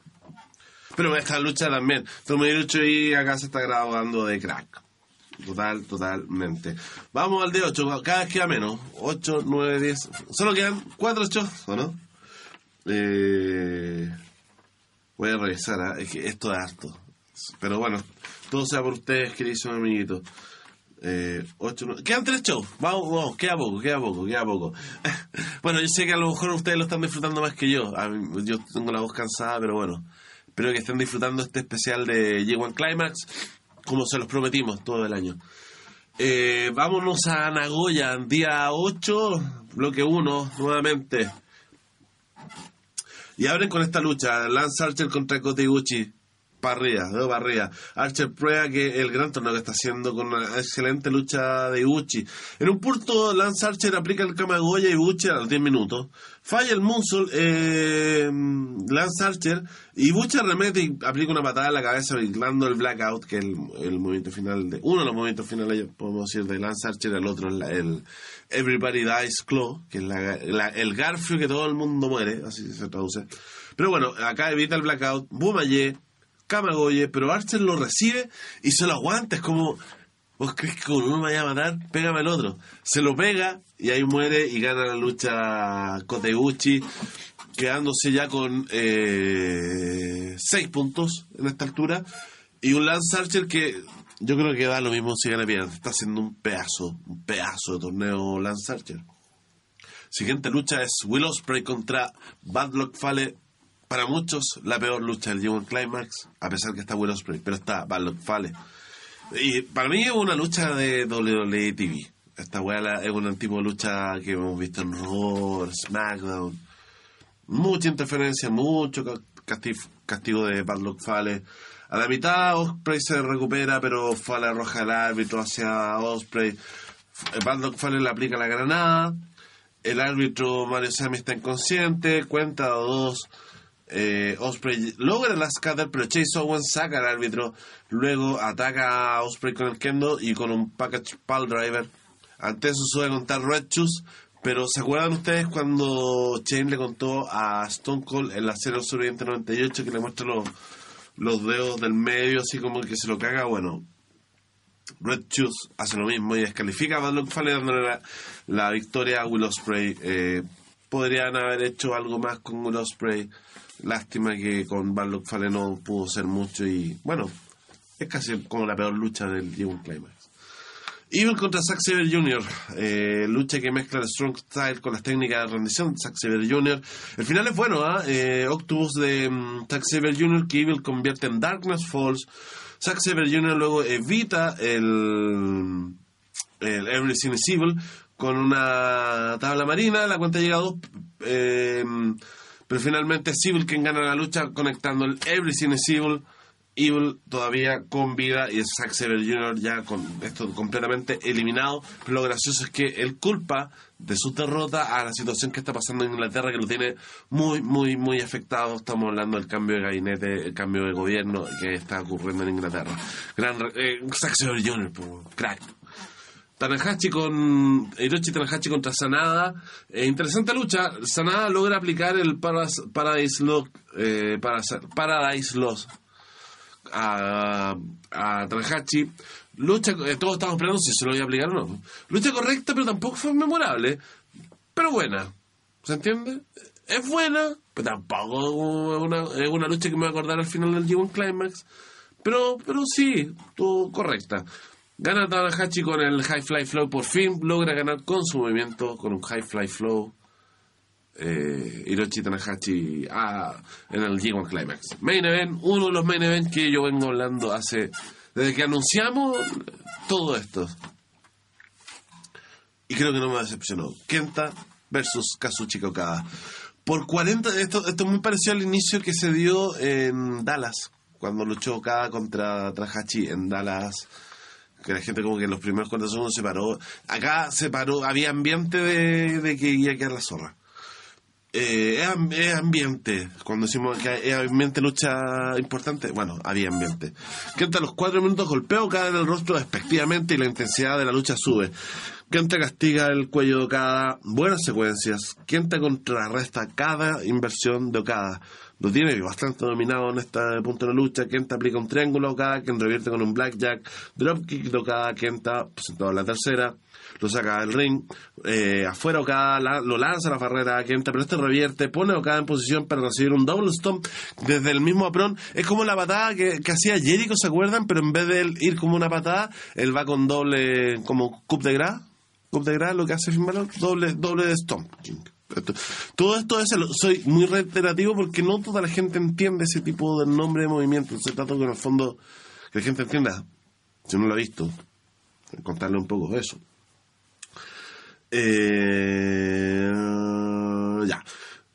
Pero esta lucha también. Tomohiro y acá se está grabando de crack. Total, totalmente. Vamos al de 8. Cada vez queda menos. 8, 9, 10. Solo quedan 4 shows, ¿o no? Eh, voy a revisar. ¿ah? Es que esto es harto. Pero bueno, todo sea por ustedes, queridos amiguitos. Eh, ocho, Quedan tres shows. Vamos, vamos, queda poco, queda poco, queda poco. bueno, yo sé que a lo mejor ustedes lo están disfrutando más que yo. Yo tengo la voz cansada, pero bueno. Espero que estén disfrutando este especial de J1 Climax, como se los prometimos todo el año. Eh, vámonos a Nagoya, día 8, bloque 1, nuevamente. Y abren con esta lucha, Lance Archer contra Kota Dedo para arriba. Archer prueba que el gran torneo que está haciendo con una excelente lucha de Ibuchi. En un punto, Lance Archer aplica el Kamagoya y Ibuchi a los 10 minutos. Falla el Moonsault, eh, Lance Archer, Ibuchi remete y aplica una patada en la cabeza, vinculando el Blackout, que es el, el movimiento final de, uno de los movimientos finales, podemos decir, de Lance Archer, el otro es la- el Everybody Dies Claw, que es la- la- el garfio que todo el mundo muere, así se traduce. Pero bueno, acá evita el Blackout, Bumaye, Kamagoye, pero Archer lo recibe y se lo aguanta. Es como, ¿vos crees que con uno me vaya a matar? Pégame el otro. Se lo pega y ahí muere y gana la lucha Koteuchi, quedándose ya con eh, seis puntos en esta altura. Y un Lance Archer que yo creo que da lo mismo si gana bien. Está haciendo un pedazo, un pedazo de torneo Lance Archer. Siguiente lucha es Will Ospreay contra Bad Luck Fale. Para muchos, la peor lucha del G1 Climax, a pesar que está Will Ospreay, pero está Bad Luck Fale. Y para mí es una lucha de WWE TV. Esta weá es un tipo de lucha que hemos visto en Raw, SmackDown. Mucha interferencia, mucho ca- casti- castigo de Bad Luck Fale. A la mitad Osprey se recupera, pero Fale arroja el árbitro hacia Osprey. Luck Fale le aplica la granada. El árbitro Mario Sami está inconsciente. Cuenta dos. Eh, Osprey logra la scatter, pero Chase Owens saca al árbitro. Luego ataca a Osprey con el kendo y con un package pile driver. Ante eso sube contar Red Shoes. Pero ¿se acuerdan ustedes cuando Shane le contó a Stone Cold en la serie Sobreviviente 98 que le muestra los, los dedos del medio así como que se lo caga? Bueno, Red Shoes hace lo mismo y descalifica a Bad Fale dándole la, la victoria a Will Ospreay. Eh, podrían haber hecho algo más con Will Ospreay. Lástima que con Luck Fale no pudo ser mucho y bueno, es casi como la peor lucha del G1 Climax. Evil contra Zack Saber Jr. eh, lucha que mezcla el strong style con las técnicas de rendición Zack Saber Jr. El final es bueno, ¿ah? Eh, Octopus de mm, Zack Saber Jr. que Evil convierte en Darkness Falls. Zack Saber Jr. luego evita el, el Everything is Evil con una tabla marina. La cuenta llega a dos. eh, pero finalmente es Evil quien gana la lucha conectando el Everything is Evil. Evil todavía con vida y Zack Saber Jr. ya con esto completamente eliminado. Pero lo gracioso es que él culpa de su derrota a la situación que está pasando en Inglaterra, que lo tiene muy, muy, muy afectado. Estamos hablando del cambio de gabinete, el cambio de gobierno que está ocurriendo en Inglaterra. Gran, eh, Zack Jr., crack. Tanahashi con Hiroshi Tanahashi contra Sanada. Eh, interesante lucha. Sanada logra aplicar el Paras- Paradise Lock, eh, Paradise a, a Tanahashi. Lucha, eh, todos estamos esperando si se lo voy a aplicar o no. Lucha correcta, pero tampoco fue memorable. Pero buena. ¿Se entiende? Es buena, pero tampoco es una, es una lucha que me voy a acordar al final del G1 Climax. Pero, pero sí, estuvo correcta. Gana Tanahashi con el High Fly Flow. Por fin logra ganar con su movimiento, con un High Fly Flow. Eh, Hiroshi Tanahashi ah, en el G1 Climax. Main Event, uno de los main events que yo vengo hablando hace. Desde que anunciamos todo esto. Y creo que no me decepcionó. Kenta versus Kazuchika Okada. Por 40, esto, esto es muy parecido al inicio que se dio en Dallas, cuando luchó Okada contra Tanahashi en Dallas que la gente como que en los primeros 40 segundos se paró. Acá se paró, había ambiente de, que iba a quedar la zorra. Eh, es, am- es ambiente, cuando decimos que es ambiente lucha importante, bueno, había ambiente. Kenta a los cuatro minutos golpea a Okada en el rostro despectivamente y la intensidad de la lucha sube. Kenta castiga el cuello de Okada, buenas secuencias. Kenta contrarresta cada inversión de Okada. Lo tiene bastante dominado en este punto de la lucha. Kenta aplica un triángulo a Okada, quien revierte con un blackjack. Dropkick de Okada, Kenta, presentado en la tercera. Lo saca del ring. Eh, afuera Okada lo lanza a la barrera a Kenta, pero este revierte, pone a Okada en posición para recibir un double stomp desde el mismo aprón. Es como la patada que, hacía Jericho, ¿se acuerdan? Pero en vez de él ir como una patada, él va con doble, como coup de gras. Coup de gras, lo que hace Finn doble, doble de stomp. Esto- Todo esto es, soy muy reiterativo porque no toda la gente entiende ese tipo de nombre de movimiento. Se trata que en el fondo que la gente entienda, si no lo ha visto, contarle un poco de eso. Eh, ya.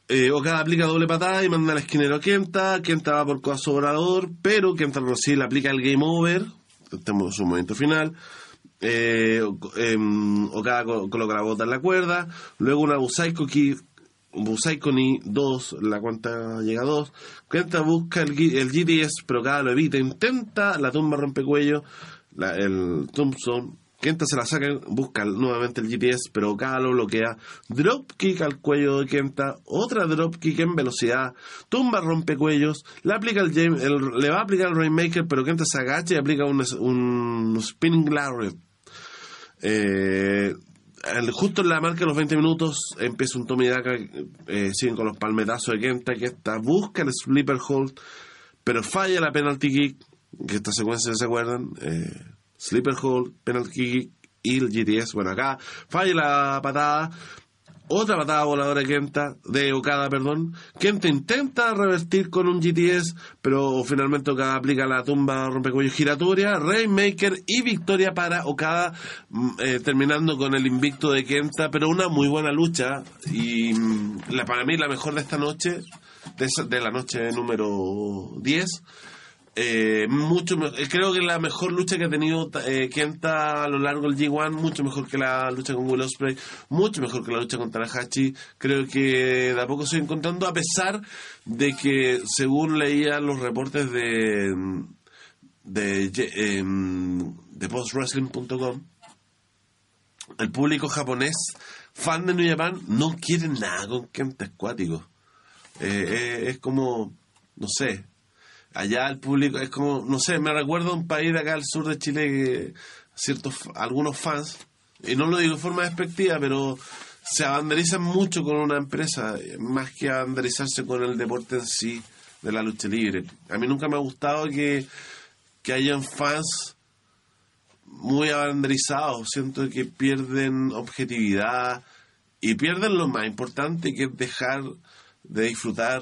Eh, Okada aplica doble patada y manda al esquinero a Kenta. Kenta va por codazo volador, pero Kenta recibe le aplica el game over. En su momento final. Eh, em, Okada co- coloca la bota en la cuerda. Luego una Busaiko Ki- Busaiko ni 2, la cuenta llega a 2. Kenta busca el, el GTS, pero Okada lo evita. Intenta la tumba rompecuello, el Thompson. Kenta se la saca, busca nuevamente el GTS, pero Okada lo bloquea. Dropkick al cuello de Kenta, otra dropkick en velocidad, tumba rompecuellos, le aplica el- le va a aplicar el Rainmaker, pero Kenta se agacha y aplica un, un Spinning Lariat. Eh, justo en la marca de los 20 minutos empieza un Tommy Daka, eh, siguen con los palmetazos de Kenta, que esta busca el sleeper hold, pero falla la penalty kick, que esta secuencia se acuerdan, eh, sleeper hold, penalty kick y el GTS, bueno acá falla la patada, otra patada voladora de Kenta, de Okada, perdón. Kenta intenta revertir con un GTS, pero finalmente Okada aplica la tumba rompecuellos giratoria, Rainmaker y victoria para Okada, mm, eh, terminando con el invicto de Kenta, pero una muy buena lucha y mm, la, para mí la mejor de esta noche, de, de la noche número 10. Eh, mucho eh, creo que la mejor lucha que ha tenido eh, Kenta a lo largo del G1 mucho mejor que la lucha con Will Ospreay mucho mejor que la lucha con Tanahashi. Creo que de a poco estoy encontrando a pesar de que según leía los reportes de de, em, de postwrestling.com el público japonés fan de New Japan no quiere nada con Kenta Escuático Eh, eh, es como no sé allá el público es como, no sé, me recuerda a un país de acá al sur de Chile que ciertos, algunos fans, y no lo digo de forma despectiva, pero se abanderizan mucho con una empresa, más que abanderizarse con el deporte en sí de la lucha libre. A mí nunca me ha gustado que, que hayan fans muy abanderizados, siento que pierden objetividad y pierden lo más importante que es dejar de disfrutar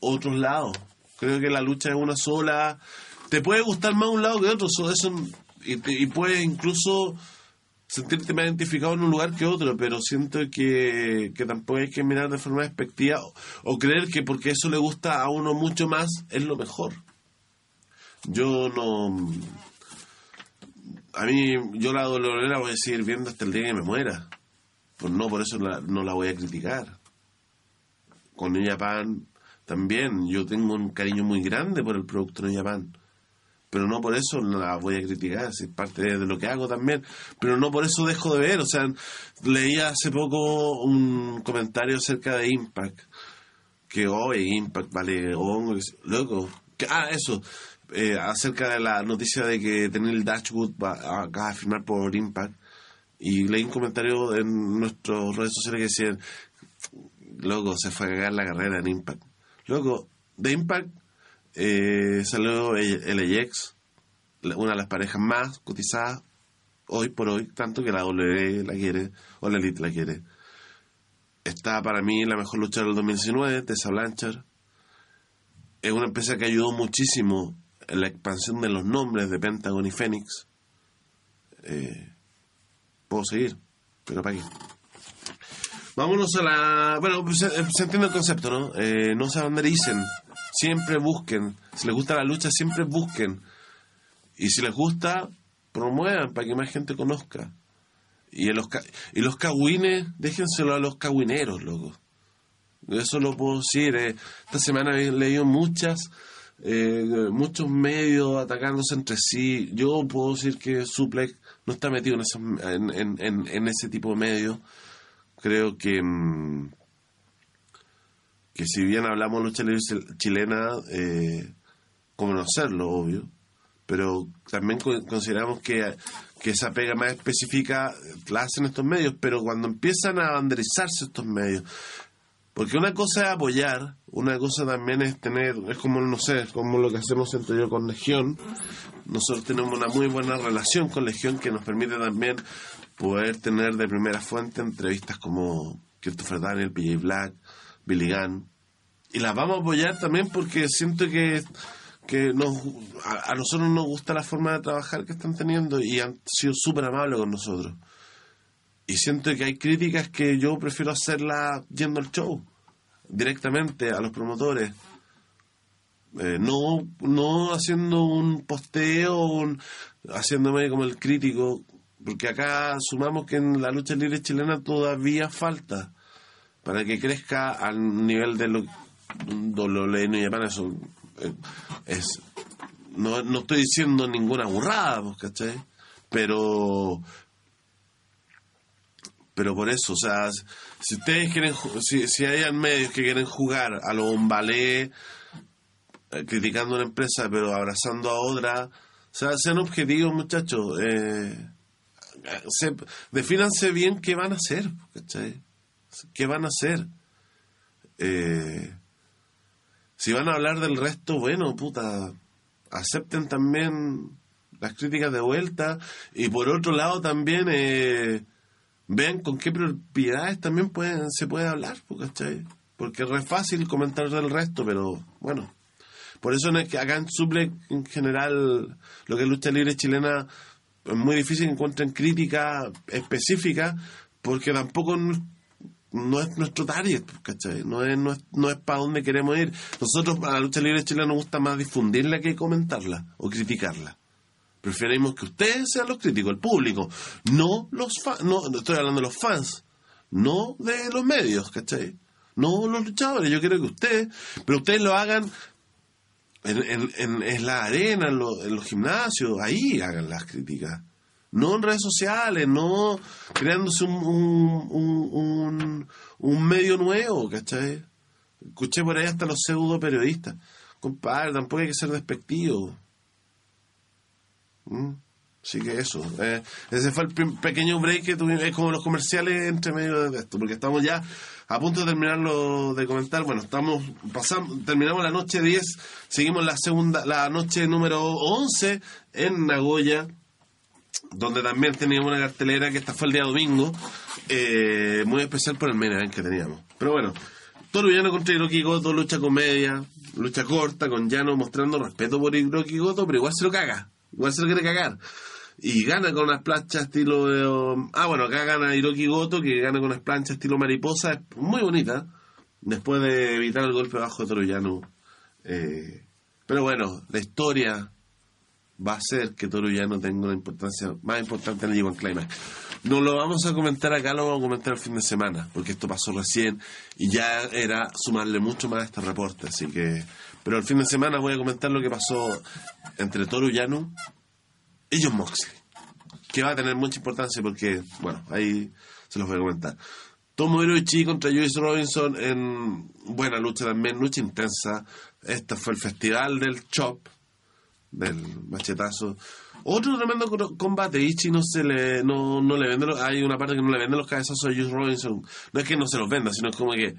otros lados. Creo que la lucha es una sola. Te puede gustar más un lado que otro, so- eso, y, y puedes incluso sentirte más identificado en un lugar que otro, pero siento que, que tampoco hay que mirar de forma despectiva o, creer que porque eso le gusta a uno mucho más es lo mejor. Yo no. A mí, yo la WWE la voy a seguir viendo hasta el día que me muera. Pues no, por eso la- no la voy a criticar. Con New Japan también, yo tengo un cariño muy grande por el producto New Japan. Pero no por eso la voy a criticar, es parte de lo que hago también. Pero no por eso dejo de ver. O sea, leía hace poco un comentario acerca de Impact. Que hoy Impact vale hongo. Loco. Que, ah, eso. eh, acerca de la noticia de que Tenil Dashwood va acá a firmar por Impact. Y leí un comentario en nuestras redes sociales que decían, loco, se fue a cagar la carrera en Impact. Loco, de Impact eh, salió LAX, una de las parejas más cotizadas hoy por hoy, tanto que la W la quiere, o la Elite la quiere. Está para mí la mejor lucha del 2019, Tessa Blanchard. Es una empresa que ayudó muchísimo en la expansión de los nombres de Pentagon y Phoenix. Eh, puedo seguir, pero para qué. Vámonos a la. Bueno, pues, se, entiende el concepto, ¿no? Eh, no se abandericen. Siempre busquen. Si les gusta la lucha, siempre busquen. Y si les gusta, promuevan para que más gente conozca. Y, los, y los cagüines, déjenselo a los cagüineros, loco. Eso lo puedo decir. eh. Esta semana he leído muchas, eh, muchos medios atacándose entre sí. Yo puedo decir que Suplex no está metido en, esos- en- en- en ese tipo de medios. Creo que, mm, que si bien hablamos de lucha libre chil- chilena, eh, como no serlo, obvio, pero también co- consideramos que, que esa pega más específica la hacen estos medios, pero cuando empiezan a banderizarse estos medios, porque una cosa es apoyar, una cosa también es tener, es como, no sé, como lo que hacemos entre yo con Legión. Nosotros tenemos una muy buena relación con Legión que nos permite también poder tener de primera fuente entrevistas como Christopher Daniel, PJ Black, Billy Gunn. Y las vamos a apoyar también porque siento que, que nos, a, nosotros nos gusta la forma de trabajar que están teniendo y han sido súper amables con nosotros. Y siento que hay críticas que yo prefiero hacerlas yendo al show. directamente a los promotores. Eh, no, no haciendo un posteo, un, haciéndome como el crítico, porque acá sumamos que en la lucha libre chilena todavía falta para que crezca al nivel de lo WWE New Japan, eso eh, es no, no estoy diciendo ninguna burrada, ¿cachai? Pero pero por eso, o sea, si ustedes quieren, si, si hay medios que quieren jugar a lo ballet, eh, criticando una empresa pero abrazando a otra, o sea, sean objetivos muchachos, eh, se, defínanse bien qué van a hacer, ¿cachai? ¿Qué van a hacer? Eh, si van a hablar del resto, bueno, puta, acepten también las críticas de vuelta y por otro lado también eh, vean con qué propiedades también pueden, se puede hablar, pues, ¿cachai? Porque es re fácil comentar del resto, pero bueno. Por eso es que acá en Suple, en general, lo que es lucha libre chilena, es muy difícil que encuentren crítica específica, porque tampoco no es nuestro target. No es, no es, no es para dónde queremos ir. Nosotros, a la lucha libre chilena, nos gusta más difundirla que comentarla o criticarla. Preferimos que ustedes sean los críticos, el público, no los fans, no estoy hablando de los fans, no de los medios, ¿cachai? No los luchadores, yo quiero que ustedes, pero ustedes lo hagan en, en, en, la arena, en, lo- en los gimnasios, ahí hagan las críticas. No en redes sociales, no creándose un, un, un, un- medio nuevo, ¿cachai? Escuché por ahí hasta los pseudo periodistas. Compadre, tampoco hay que ser despectivo. ¿Mm? Así que eso. eh, ese fue el pe- pequeño break que tuvimos. Es como los comerciales entre medio de esto, porque estamos ya a punto de terminarlo de comentar. Bueno, estamos pasamos, terminamos la noche 10, seguimos la segunda, la noche número 11 en Nagoya, donde también teníamos una cartelera que esta fue el día domingo, eh, muy especial por el main que teníamos. Pero bueno, Toru Llano contra Hiroki Goto, lucha comedia, lucha corta, con Llano mostrando respeto por Hiroki Goto, pero igual se lo caga, igual se lo quiere cagar. Y gana con unas planchas estilo um, ah, bueno, acá gana Hiroki Goto, que gana con unas planchas estilo mariposa, es muy bonita, después de evitar el golpe bajo de Toru Llano. Eh, pero bueno, la historia va a hacer que Toru Llano tenga una importancia más importante en el G1 Climax. No lo vamos a comentar acá, lo vamos a comentar el fin de semana, porque esto pasó recién y ya era sumarle mucho más a este reporte, así que... Pero el fin de semana voy a comentar lo que pasó entre Toru Llano John Moxley, que va a tener mucha importancia porque, bueno, ahí se los voy a comentar. Tomohiro Ishii contra Joyce Robinson en buena lucha también, lucha intensa. Este fue el festival del Chop, del machetazo. Otro tremendo combate, Ichi no se le, no, no le vende, hay una parte que no le vende los cabezazos a Joyce Robinson. No es que no se los venda, sino es como que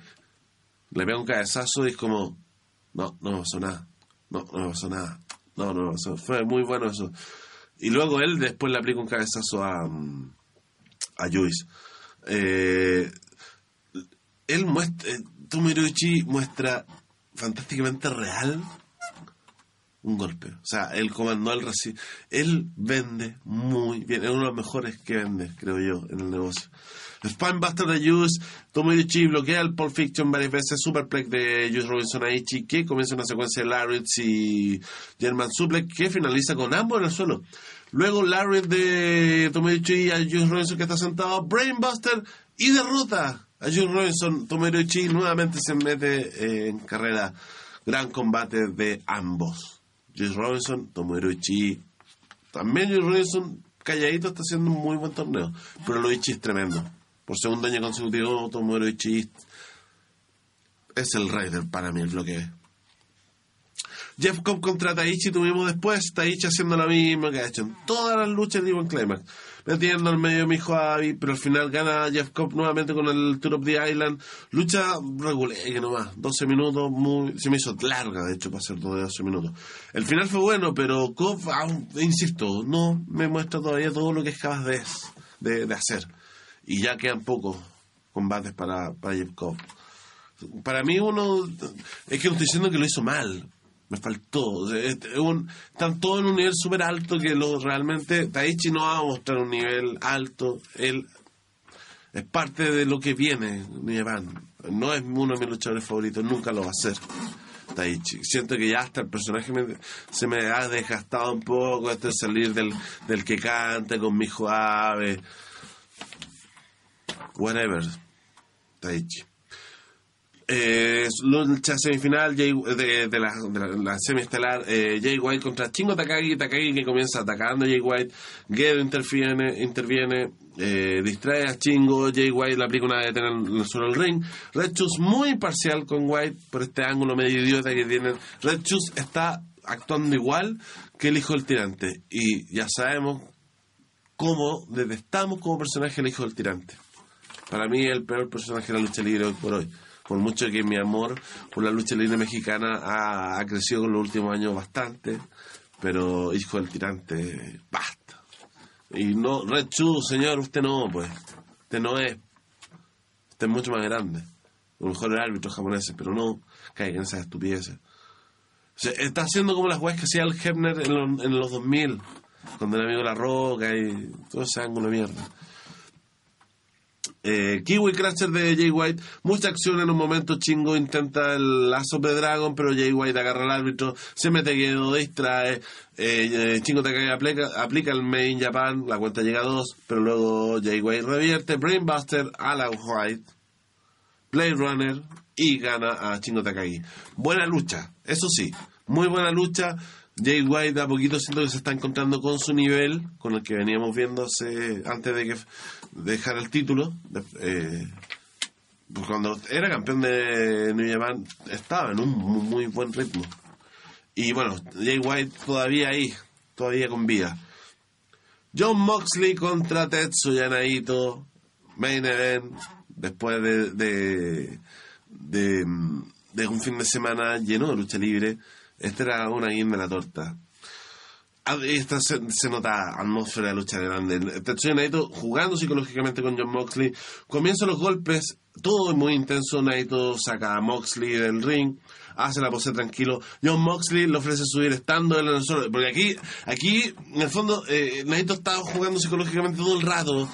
le pega un cabezazo y es como, no, no me pasó nada, no, no me pasó nada, no, no me pasó. Fue muy bueno eso. Y luego él después le aplica un cabezazo a, mm, a Joyce. Eh, él muestra, eh, Tomohiro Ishii muestra fantásticamente real un golpe. O sea, él comandó el reci- Él vende muy bien. Es uno de los mejores que vende, creo yo, en el negocio. Spinebuster de Juice, Ishii bloquea el Pulp Fiction varias veces, Superplex de Juice Robinson a Ichi, que comienza una secuencia de Larrits y German Suplex, que finaliza con ambos en el suelo. Luego Larry de Tomohiro Ishii a Juice Robinson que está sentado, Brainbuster y derrota a Juice Robinson. Tomohiro Ishii nuevamente se mete eh, en carrera. Gran combate de ambos. Juice Robinson, Tomohiro Ishii. También Juice Robinson calladito está haciendo un muy buen torneo. Pero lo Ishii es tremendo. Por segundo año consecutivo, Tomohiro Ishii es el rey del para mí, el bloque. Jeff Cobb contra Taichi tuvimos después, Taichi haciendo lo mismo que ha hecho en todas las luchas de Ivan Climax, metiendo al medio mi hijo Abby, pero al final gana Jeff Cobb nuevamente con el Tour of the Island, lucha regular, nomás, 12 minutos, muy, se me hizo larga de hecho para ser todo de 12 minutos. El final fue bueno, pero Cobb, aún, insisto, no me muestra todavía todo lo que es capaz de, de, de hacer. Y ya quedan pocos combates para, para Jeff Cobb. Para mí uno, es que no estoy diciendo que lo hizo mal, me faltó. Un- están todos en un nivel súper alto que lo realmente Taichi no va a mostrar un nivel alto. Él es parte de lo que viene Japan. No es uno de mis luchadores favoritos, nunca lo va a ser. Taichi. Siento que ya hasta el personaje me- se me ha desgastado un poco este salir del, del que canta con mi ave. Whatever. Taichi. Eh, lucha semifinal de, de la, de la, la semiestelar eh, Jay White contra Chingo Takagi Takagi que comienza atacando a Jay White Gedo interviene interviene eh, distrae a Chingo Jay White le aplica una detena en el suelo del ring. Red Shoes muy imparcial con White por este ángulo medio idiota que tiene. Red Shoes está actuando igual que el hijo del tirante y ya sabemos cómo detestamos como personaje el hijo del tirante. Para mí el peor personaje de la lucha libre hoy por hoy. Por mucho que mi amor por la lucha libre mexicana ha, ha crecido con los últimos años bastante, pero hijo del tirante, basta. Y no, Red Chu, señor, usted no, pues. Usted no es. Usted es mucho más grande. A lo mejor el árbitro japonés, pero no caiga en esas estupideces. O está haciendo como las weas que hacía el Hebner en los, en los 2000, cuando el amigo La Roca y todo ese ángulo de mierda. Eh, Kiwi Crusher de Jay White, mucha acción en un momento, Chingo intenta el lazo de Dragon, pero Jay White agarra al árbitro, se mete quedo, distrae, eh, eh, Chingo Takagi aplica, aplica el Made in Japan, la cuenta llega a dos, pero luego Jay White revierte, Brainbuster a la White, Blade Runner y gana a Chingo Takagi. Buena lucha, eso sí, muy buena lucha. Jay White a poquito siento que se está encontrando con su nivel, con el que veníamos viendo hace- antes de que f- dejar el título. eh, pues cuando era campeón de New Japan estaba en un muy, buen ritmo. Y bueno, Jay White todavía ahí, todavía con vida. John Moxley contra Tetsuya Naito, main event, después de, de, de, de un fin de semana lleno de lucha libre. Esta era una guinda de la torta. Ah, Esta se, se nota atmósfera de lucha grande. Tetsuya Naito jugando psicológicamente con John Moxley. Comienzan los golpes, todo es muy intenso. Naito saca a Moxley del ring, hace la pose tranquilo. John Moxley le ofrece subir estando él en el suelo. Porque aquí, aquí en el fondo, eh, Naito está jugando psicológicamente todo el rato.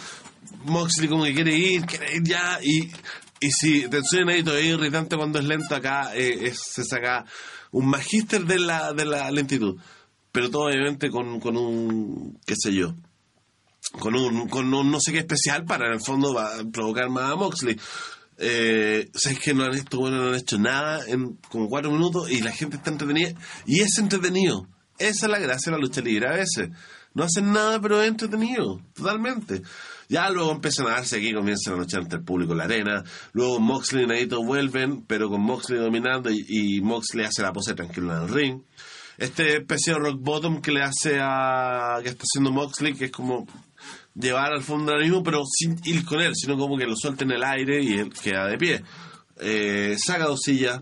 Moxley como que quiere ir, quiere ir ya. Y, y si Tetsuya Naito es irritante cuando es lento, acá eh, es- se saca un magíster de la, de la lentitud. Pero todo obviamente con, con un, qué sé yo, con un, con un no sé qué especial para en el fondo va provocar más a Moxley. Eh, ¿Sabes que no han, hecho, bueno, no han hecho nada en como cuatro minutos y la gente está entretenida? Y es entretenido. Esa es la gracia de la lucha libre a veces. No hacen nada, pero es entretenido, totalmente. Ya luego empiezan a darse aquí, comienzan a luchar entre el público en la arena. Luego Moxley y Naito vuelven, pero con Moxley dominando y, y Moxley hace la pose tranquila en el ring. Este especie de rock bottom que le hace a. que está haciendo Moxley, que es como llevar al fondo del mismo, pero sin ir con él, sino como que lo suelta en el aire y él queda de pie. Eh, saca dos sillas,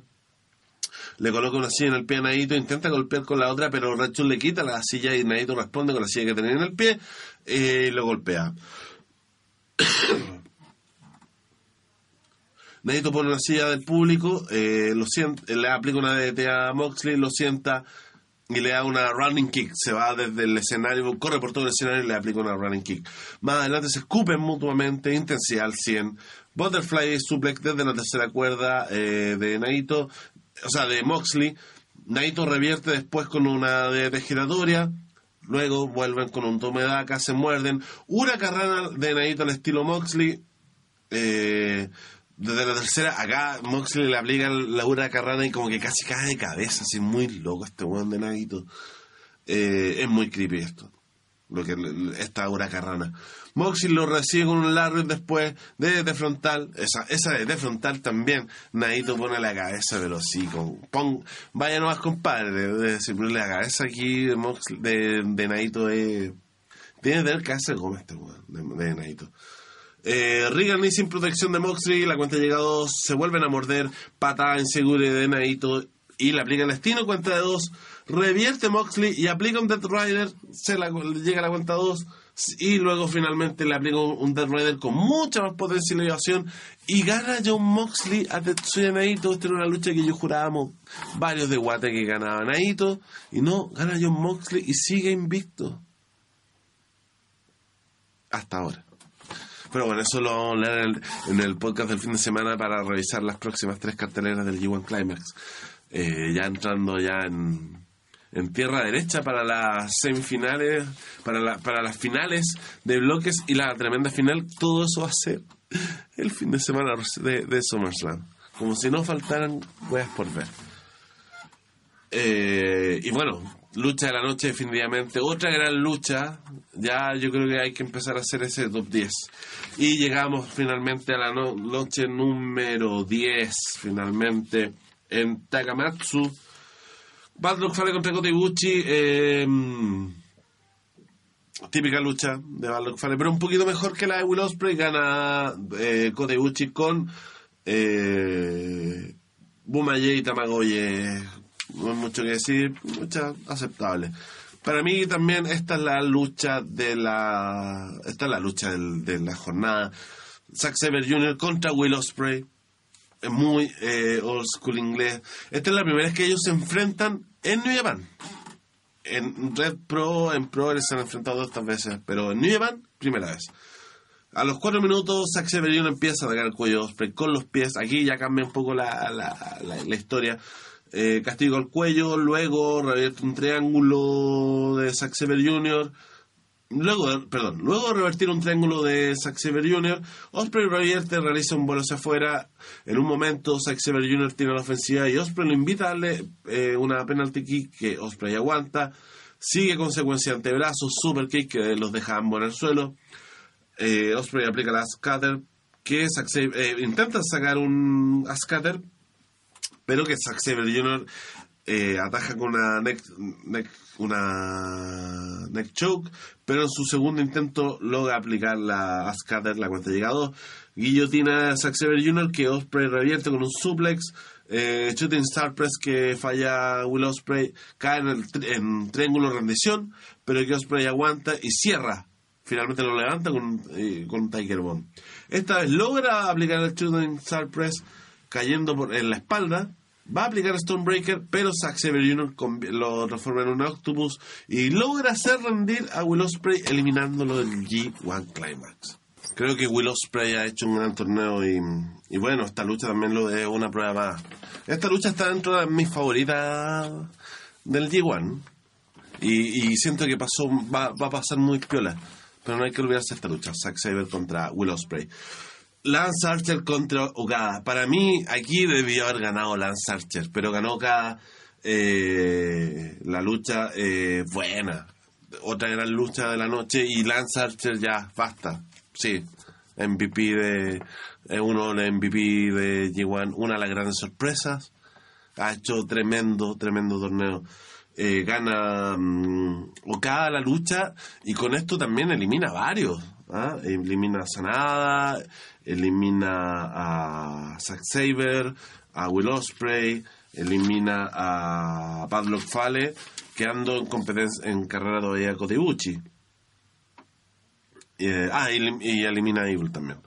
le coloca una silla en el pie a Naito, intenta golpear con la otra, pero Rachel le quita la silla y Naito responde con la silla que tenía en el pie eh, y lo golpea. Naito pone una silla del público, eh, lo sienta, le aplica una DT a Moxley, lo sienta y le da una running kick. Se va desde el escenario, corre por todo el escenario y le aplica una running kick. Más adelante se escupen mutuamente, intensidad al 100. Butterfly suplex desde la tercera cuerda eh, de Naito, o sea, de Moxley. Naito revierte después con una DT giratoria. Luego vuelven con un tome de acá, se muerden. Una carrera de Naito al estilo Moxley. Eh, desde la tercera, acá Moxley le aplica la Ura Carrana y como que casi cae de cabeza, así muy loco este weón de Naito. Eh, es muy creepy esto, lo que esta Ura Carrana. Moxley lo recibe con un largo después de, de frontal, esa, esa de, de frontal también. Naito pone la cabeza, sí, con, pon, vaya nomás compadre, de, de la cabeza aquí de, Moxley, de, de Naito es... Tiene que tener cabeza de goma este weón, de, de Naito. Eh, Regan y sin protección de Moxley, la cuenta llega a dos, se vuelven a morder, patada insegura de Naito y le aplica el destino, cuenta de dos, revierte Moxley y aplica un Death Rider, se la, llega a la cuenta dos y luego finalmente le aplica un, Death Rider con mucha más potencia y elevación y gana John Moxley a Tetsuya Naito. Esta era una lucha que yo jurábamos varios de Guate que ganaba Naito y no, gana John Moxley y sigue invicto. Hasta ahora. Pero bueno, eso lo vamos a leer en el, en el podcast del fin de semana para revisar las próximas tres carteleras del G1 Climax. Eh, ya entrando ya en, en tierra derecha para las semifinales, para, la, para las finales de bloques y la tremenda final, todo eso va a ser el fin de semana de, de SummerSlam. Como si no faltaran por ver. Eh, y bueno, lucha de la noche definitivamente. Otra gran lucha. Ya yo creo que hay que empezar a hacer ese top 10. Y llegamos finalmente a la no- noche número 10. Finalmente en Takamatsu. Bad Fale contra Kota eh, típica lucha de Bad Fale, pero un poquito mejor que la de Will Ospreay. Gana eh, con eh, Bumaye y Tamagoye. No hay mucho que decir, lucha aceptable. Para mí también esta es la lucha de la esta es la lucha de la jornada. Zack Saber Jr. contra Will Ospreay. Es muy eh, old school inglés. Esta es la primera vez que ellos se enfrentan en New Japan. En Red Pro, en Pro se han enfrentado dos veces, pero en New Japan, primera vez. A los cuatro minutos, Zack Jr. empieza a atacar el cuello con los pies. Aquí ya cambia un poco la, la, historia. Eh, castigo al cuello, luego revierte un triángulo de Zack Saber Jr. Luego, perdón, luego de revertir un triángulo de Zack Saber Jr., Osprey revierte, realiza un vuelo hacia afuera. En un momento, Zack Saber Jr. tiene la ofensiva y Osprey lo invita a darle eh, una penalty kick que Osprey aguanta. Sigue con secuencia de antebrazos, super kick que los deja ambos en el suelo. Eh, Osprey aplica la scatter que Zack eh, intenta sacar un scatter, pero que Zack Saber Jr. eh, ataja con una neck, choke, pero en su segundo intento logra aplicar la scatter, la cuenta llega a dos. Guillotina a Zack Saber Jr. que Osprey revierte con un suplex. Eh, shooting Star Press que falla Will Osprey, cae en, el triángulo rendición, pero que Osprey aguanta y cierra. Finalmente lo levanta con, eh, un Tiger Bomb. Esta vez logra aplicar el Shooting Star Press cayendo por, en la espalda. Va a aplicar Stonebreaker, pero Zack Saber Jr. lo transforma en un Octopus y logra hacer rendir a Will Ospreay eliminándolo del G1 Climax. Creo que Will Ospreay ha hecho un gran torneo y, bueno, esta lucha también lo es una prueba más. Esta lucha está dentro de mis favoritas del G1 y, y siento que pasó va, va a pasar muy piola. Pero no hay que olvidarse esta lucha. Zack Saber contra Will Ospreay. Lance Archer contra Okada. Para mí, aquí debió haber ganado Lance Archer, pero ganó Okada. eh, la lucha eh, buena. Otra gran lucha de la noche y Lance Archer ya, basta. Sí, MVP de. Es uno de los MVP de G1. Una de las grandes sorpresas. Ha hecho tremendo, tremendo torneo. Eh, gana mm, Okada la lucha y con esto también elimina varios. ¿Ah? Elimina a Sanada, elimina a Zack Saber, a Will Ospreay, elimina a Padlock Fale, quedando en competencia en carrera todavía Kota Ibushi. Eh, ah, y, elim- y elimina a Evil también.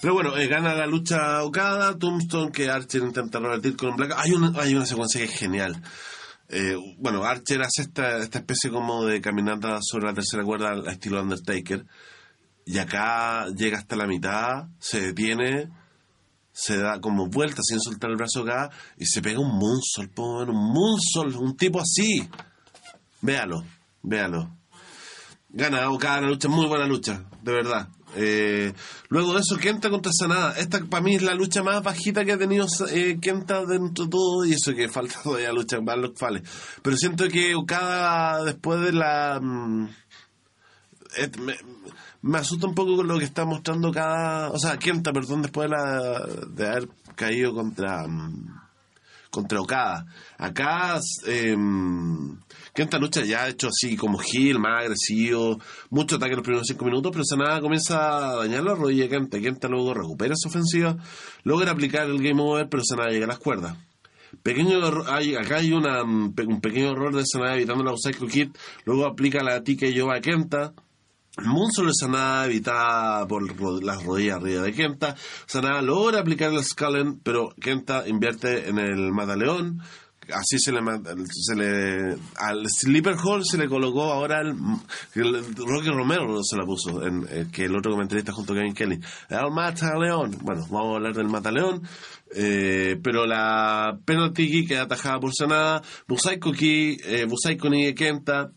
Pero bueno, eh, gana la lucha Okada, Tombstone, que Archer intenta revertir con un Black. Hay una, hay una secuencia que es genial. Eh, bueno, Archer hace esta, esta especie como de caminata sobre la tercera cuerda al estilo Undertaker. Y acá llega hasta la mitad, se detiene, se da como vuelta sin soltar el brazo acá y se pega un moonsault, un moonsault, un tipo así. Véalo, véalo. Gana la lucha, muy buena lucha, de verdad. Eh, luego de eso, Kenta contra Sanada. Esta para mí es la lucha más bajita que ha tenido eh, Kenta dentro de todo, y eso que falta todavía lucha en Barlock Fale. Pero siento que Okada, después de la. mm, eh, me asusta un poco con lo que está mostrando cada. O sea, Kenta, perdón, después de, la, de haber caído contra. mm, contra Okada. Acá, eh, Kenta lucha ya ha hecho así como heel, más agresivo, mucho ataque en los primeros cinco minutos, pero Sanada comienza a dañar la rodilla de Kenta. Kenta luego recupera su ofensiva, logra aplicar el game over, pero Sanada llega a las cuerdas. Pequeño hay, acá hay una, mm, un pequeño error de Sanada evitando la Psycho Kid, luego aplica la tica y a Kenta. De Sanada evitada por las rodillas arriba de Kenta. Sanada logra aplicar el Scullen, pero Kenta invierte en el Mataleón. así se le, se le al Sleeper Hall se le colocó ahora el, el- Rocky Romero se la puso en, eh, que el otro comentarista junto a Kevin Kelly el Mataleón bueno vamos a hablar del Mataleón eh, pero la penalty queda atajada por Sanada Busaiko Ki eh, Busaiko Kenta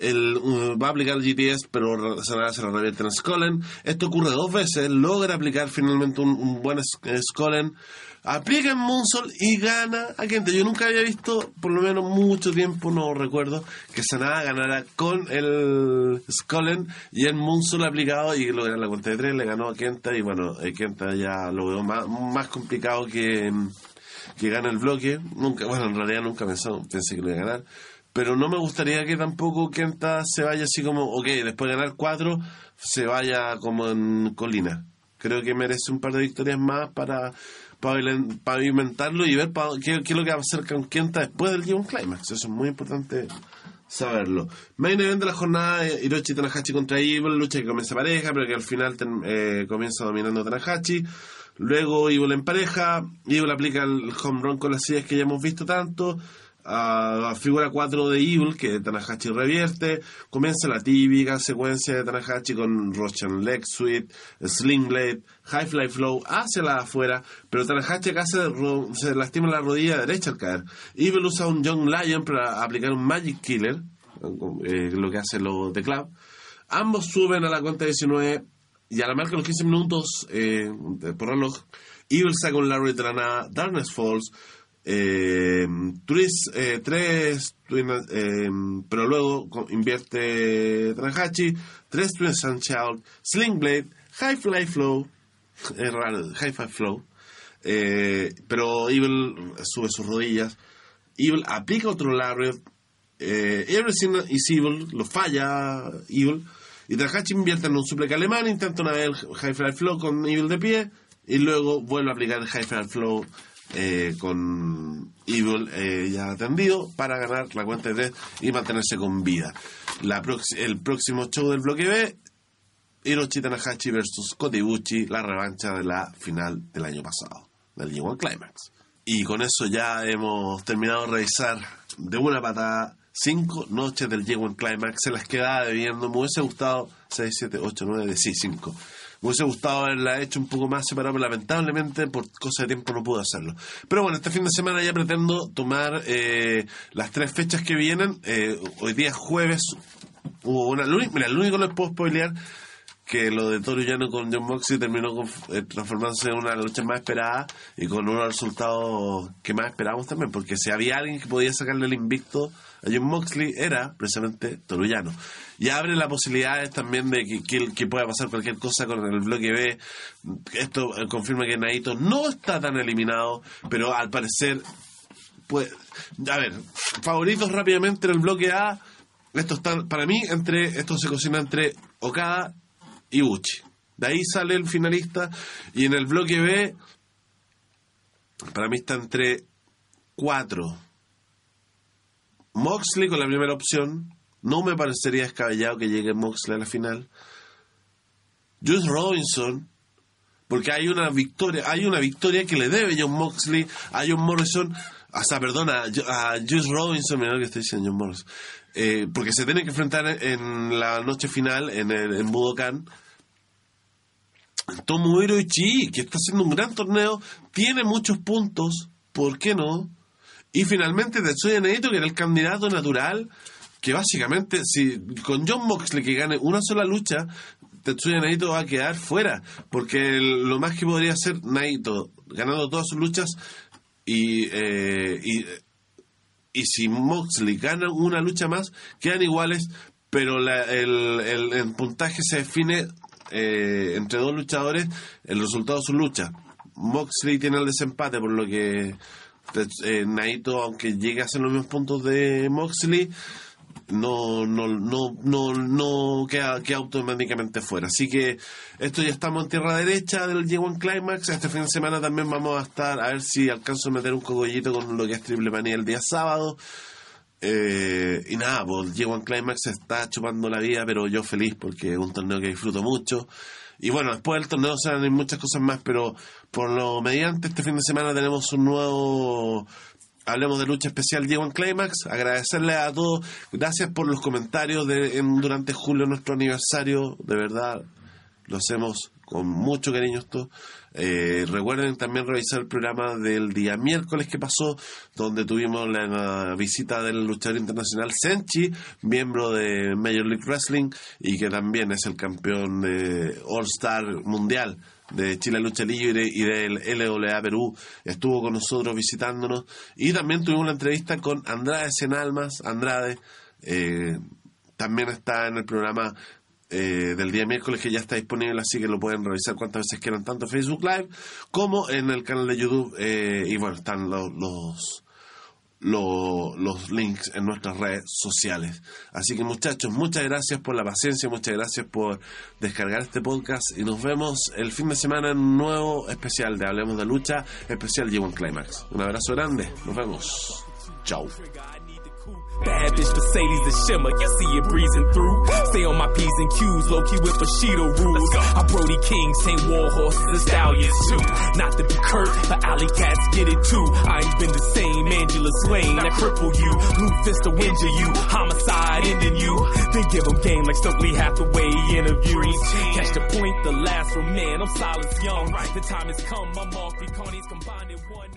el, uh, va a aplicar el GTS, pero se la revierte en Skollen. Esto ocurre dos veces, logra aplicar finalmente un, buen eh, Skollen, aplica en Moonsault y gana a Kenta. Yo nunca había visto, por lo menos mucho tiempo, no recuerdo, que Sanada ganara con el Skollen y el Moonsault aplicado y logra la cuenta de tres, le ganó a Kenta y bueno, eh, Kenta ya lo veo más, más complicado que, que gane el bloque. Nunca, bueno, en realidad nunca pensé, pensé que lo iba a ganar. Pero no me gustaría que tampoco Kenta se vaya así como, ok, después de ganar cuatro, se vaya como en colina. Creo que merece un par de victorias más para pavimentarlo y ver qué, qué es lo que va a hacer con Kenta después del G1 Climax. Eso es muy importante saberlo. Main event de la jornada, eh, Hiroshi Tanahashi contra Evil, lucha que comienza pareja, pero que al final ten- eh, comienza dominando Tanahashi. Luego Evil en pareja, Evil aplica el home run con las sillas que ya hemos visto tanto. A figura 4 de Evil que Tanahashi revierte. Comienza la típica secuencia de Tanahashi con Roshan Leg Sweep, Sling Blade, High Fly Flow hacia la afuera, pero Tanahashi acá se, lastima la rodilla derecha al caer. Evil usa un Young Lion para aplicar un Magic Killer, eh, lo que hace lo de Club. Ambos suben a la cuenta 19 y a la marca de los 15 minutos eh, por reloj, Evil saca un Larry de la nada, Darkness Falls, eh, tres, eh, tres eh, pero luego invierte Tanahashi, tres Twin Sunshine, Sling Blade, High Fly Flow, es raro, High Fly Flow, eh, pero Evil sube sus rodillas, Evil aplica otro Lariat, eh, Everything is Evil, lo falla Evil, y Tanahashi invierte en un suplex alemán, intenta una vez el High Fly Flow con Evil de pie, y luego vuelve a aplicar el High Fly Flow eh, con Evil eh, ya atendido para ganar la cuenta de tres y mantenerse con vida. La el próximo show del bloque B, Hiroshi Tanahashi versus Kota Ibushi, la revancha de la final del año pasado, del G1 Climax. Y con eso ya hemos terminado de revisar de una patada cinco noches del G1 Climax. Se las quedaba debiendo. Me hubiese gustado 6, 7, 8, 9, sí, 5. Me hubiese gustado haberla hecho un poco más separada, pero lamentablemente por cosa de tiempo no pude hacerlo. Pero bueno, este fin de semana ya pretendo tomar eh, las tres fechas que vienen. Eh, hoy día jueves hubo una... Mira, lo único que les puedo spoilear que lo de Toru Llano con John Moxley terminó con- eh, transformándose en una lucha más esperada y con unos resultados que más esperábamos también, porque si había alguien que podía sacarle el invicto a John Moxley era precisamente Toru Llano. Y abre las posibilidades también de que pueda pasar cualquier cosa con el bloque B. Esto eh, confirma que Naito no está tan eliminado, pero al parecer pues, a ver, favoritos rápidamente en el bloque A. Esto está, para mí, entre, esto se cocina entre Okada y Buchi. De ahí sale el finalista. Y en el bloque B, para mí está entre cuatro. Moxley con la primera opción. No me parecería descabellado que llegue Moxley a la final. Juice Robinson, porque hay una victoria, hay una victoria que le debe John Moxley a John Morrison, hasta perdona, a Juice Robinson, mira lo que estoy diciendo John Morrison, eh, porque se tiene que enfrentar en la noche final en, el, en Budokan. Tomohiro Ichii, que está haciendo un gran torneo, tiene muchos puntos, ¿por qué no? Y finalmente Tetsuya Naito, que era el candidato natural, que básicamente, si con John Moxley que gane una sola lucha, Tetsuya Naito va a quedar fuera, porque lo más que podría hacer Naito, ganando todas sus luchas, y, eh, y, y si Moxley gana una lucha más, quedan iguales, pero la- el, el- el puntaje se define eh, entre dos luchadores, el resultado de su lucha. Moxley tiene el desempate, por lo que eh, Naito, aunque llegue a hacer los mismos puntos de Moxley, no no no no no queda, queda automáticamente fuera. Así que esto ya estamos en tierra derecha del G1 Climax. Este fin de semana también vamos a estar a ver si alcanzo a meter un cogollito con lo que es Triple Manía el día sábado. Eh, y nada, pues el G1 Climax está chupando la vida, pero yo feliz porque es un torneo que disfruto mucho. Y bueno, después del torneo ir muchas cosas más, pero por lo mediante este fin de semana tenemos un nuevo Hablemos de lucha especial G1 Climax. Agradecerle a todos. Gracias por los comentarios de, en- durante julio, nuestro aniversario. De verdad, lo hacemos con mucho cariño esto. Eh, recuerden también revisar el programa del día miércoles que pasó, donde tuvimos la, visita del luchador internacional Senchi, miembro de Major League Wrestling y que también es el campeón de All Star Mundial de Chile Lucha Libre y del LWA Perú. Estuvo con nosotros visitándonos y también tuvimos una entrevista con Andrade Senalmas. Andrade eh, también está en el programa eh, del día miércoles que ya está disponible, así que lo pueden revisar cuantas veces quieran, tanto en Facebook Live como en el canal de YouTube. eh, y bueno, están los, los, lo- los links en nuestras redes sociales. Así que muchachos, muchas gracias por la paciencia, muchas gracias por descargar este podcast y nos vemos el fin de semana en un nuevo especial de Hablemos de Lucha, especial G1 Climax. Un abrazo grande, nos vemos. Chao. Bad bitch Mercedes the shimmer, you see it breezing through. Stay on my P's and Q's, low key with Bushido rules. I Brody Kings, tame war horses and stallions too. Not to be curt, but alley cats get it too. I ain't been the same, Angela Swain, that cripple you. Blue fist to injure you, homicide ending you. Then give 'em game like Stokely Hathaway interviews. Catch the point, the last from man, I'm Silas Young. The time has come, all three cornies combined in one.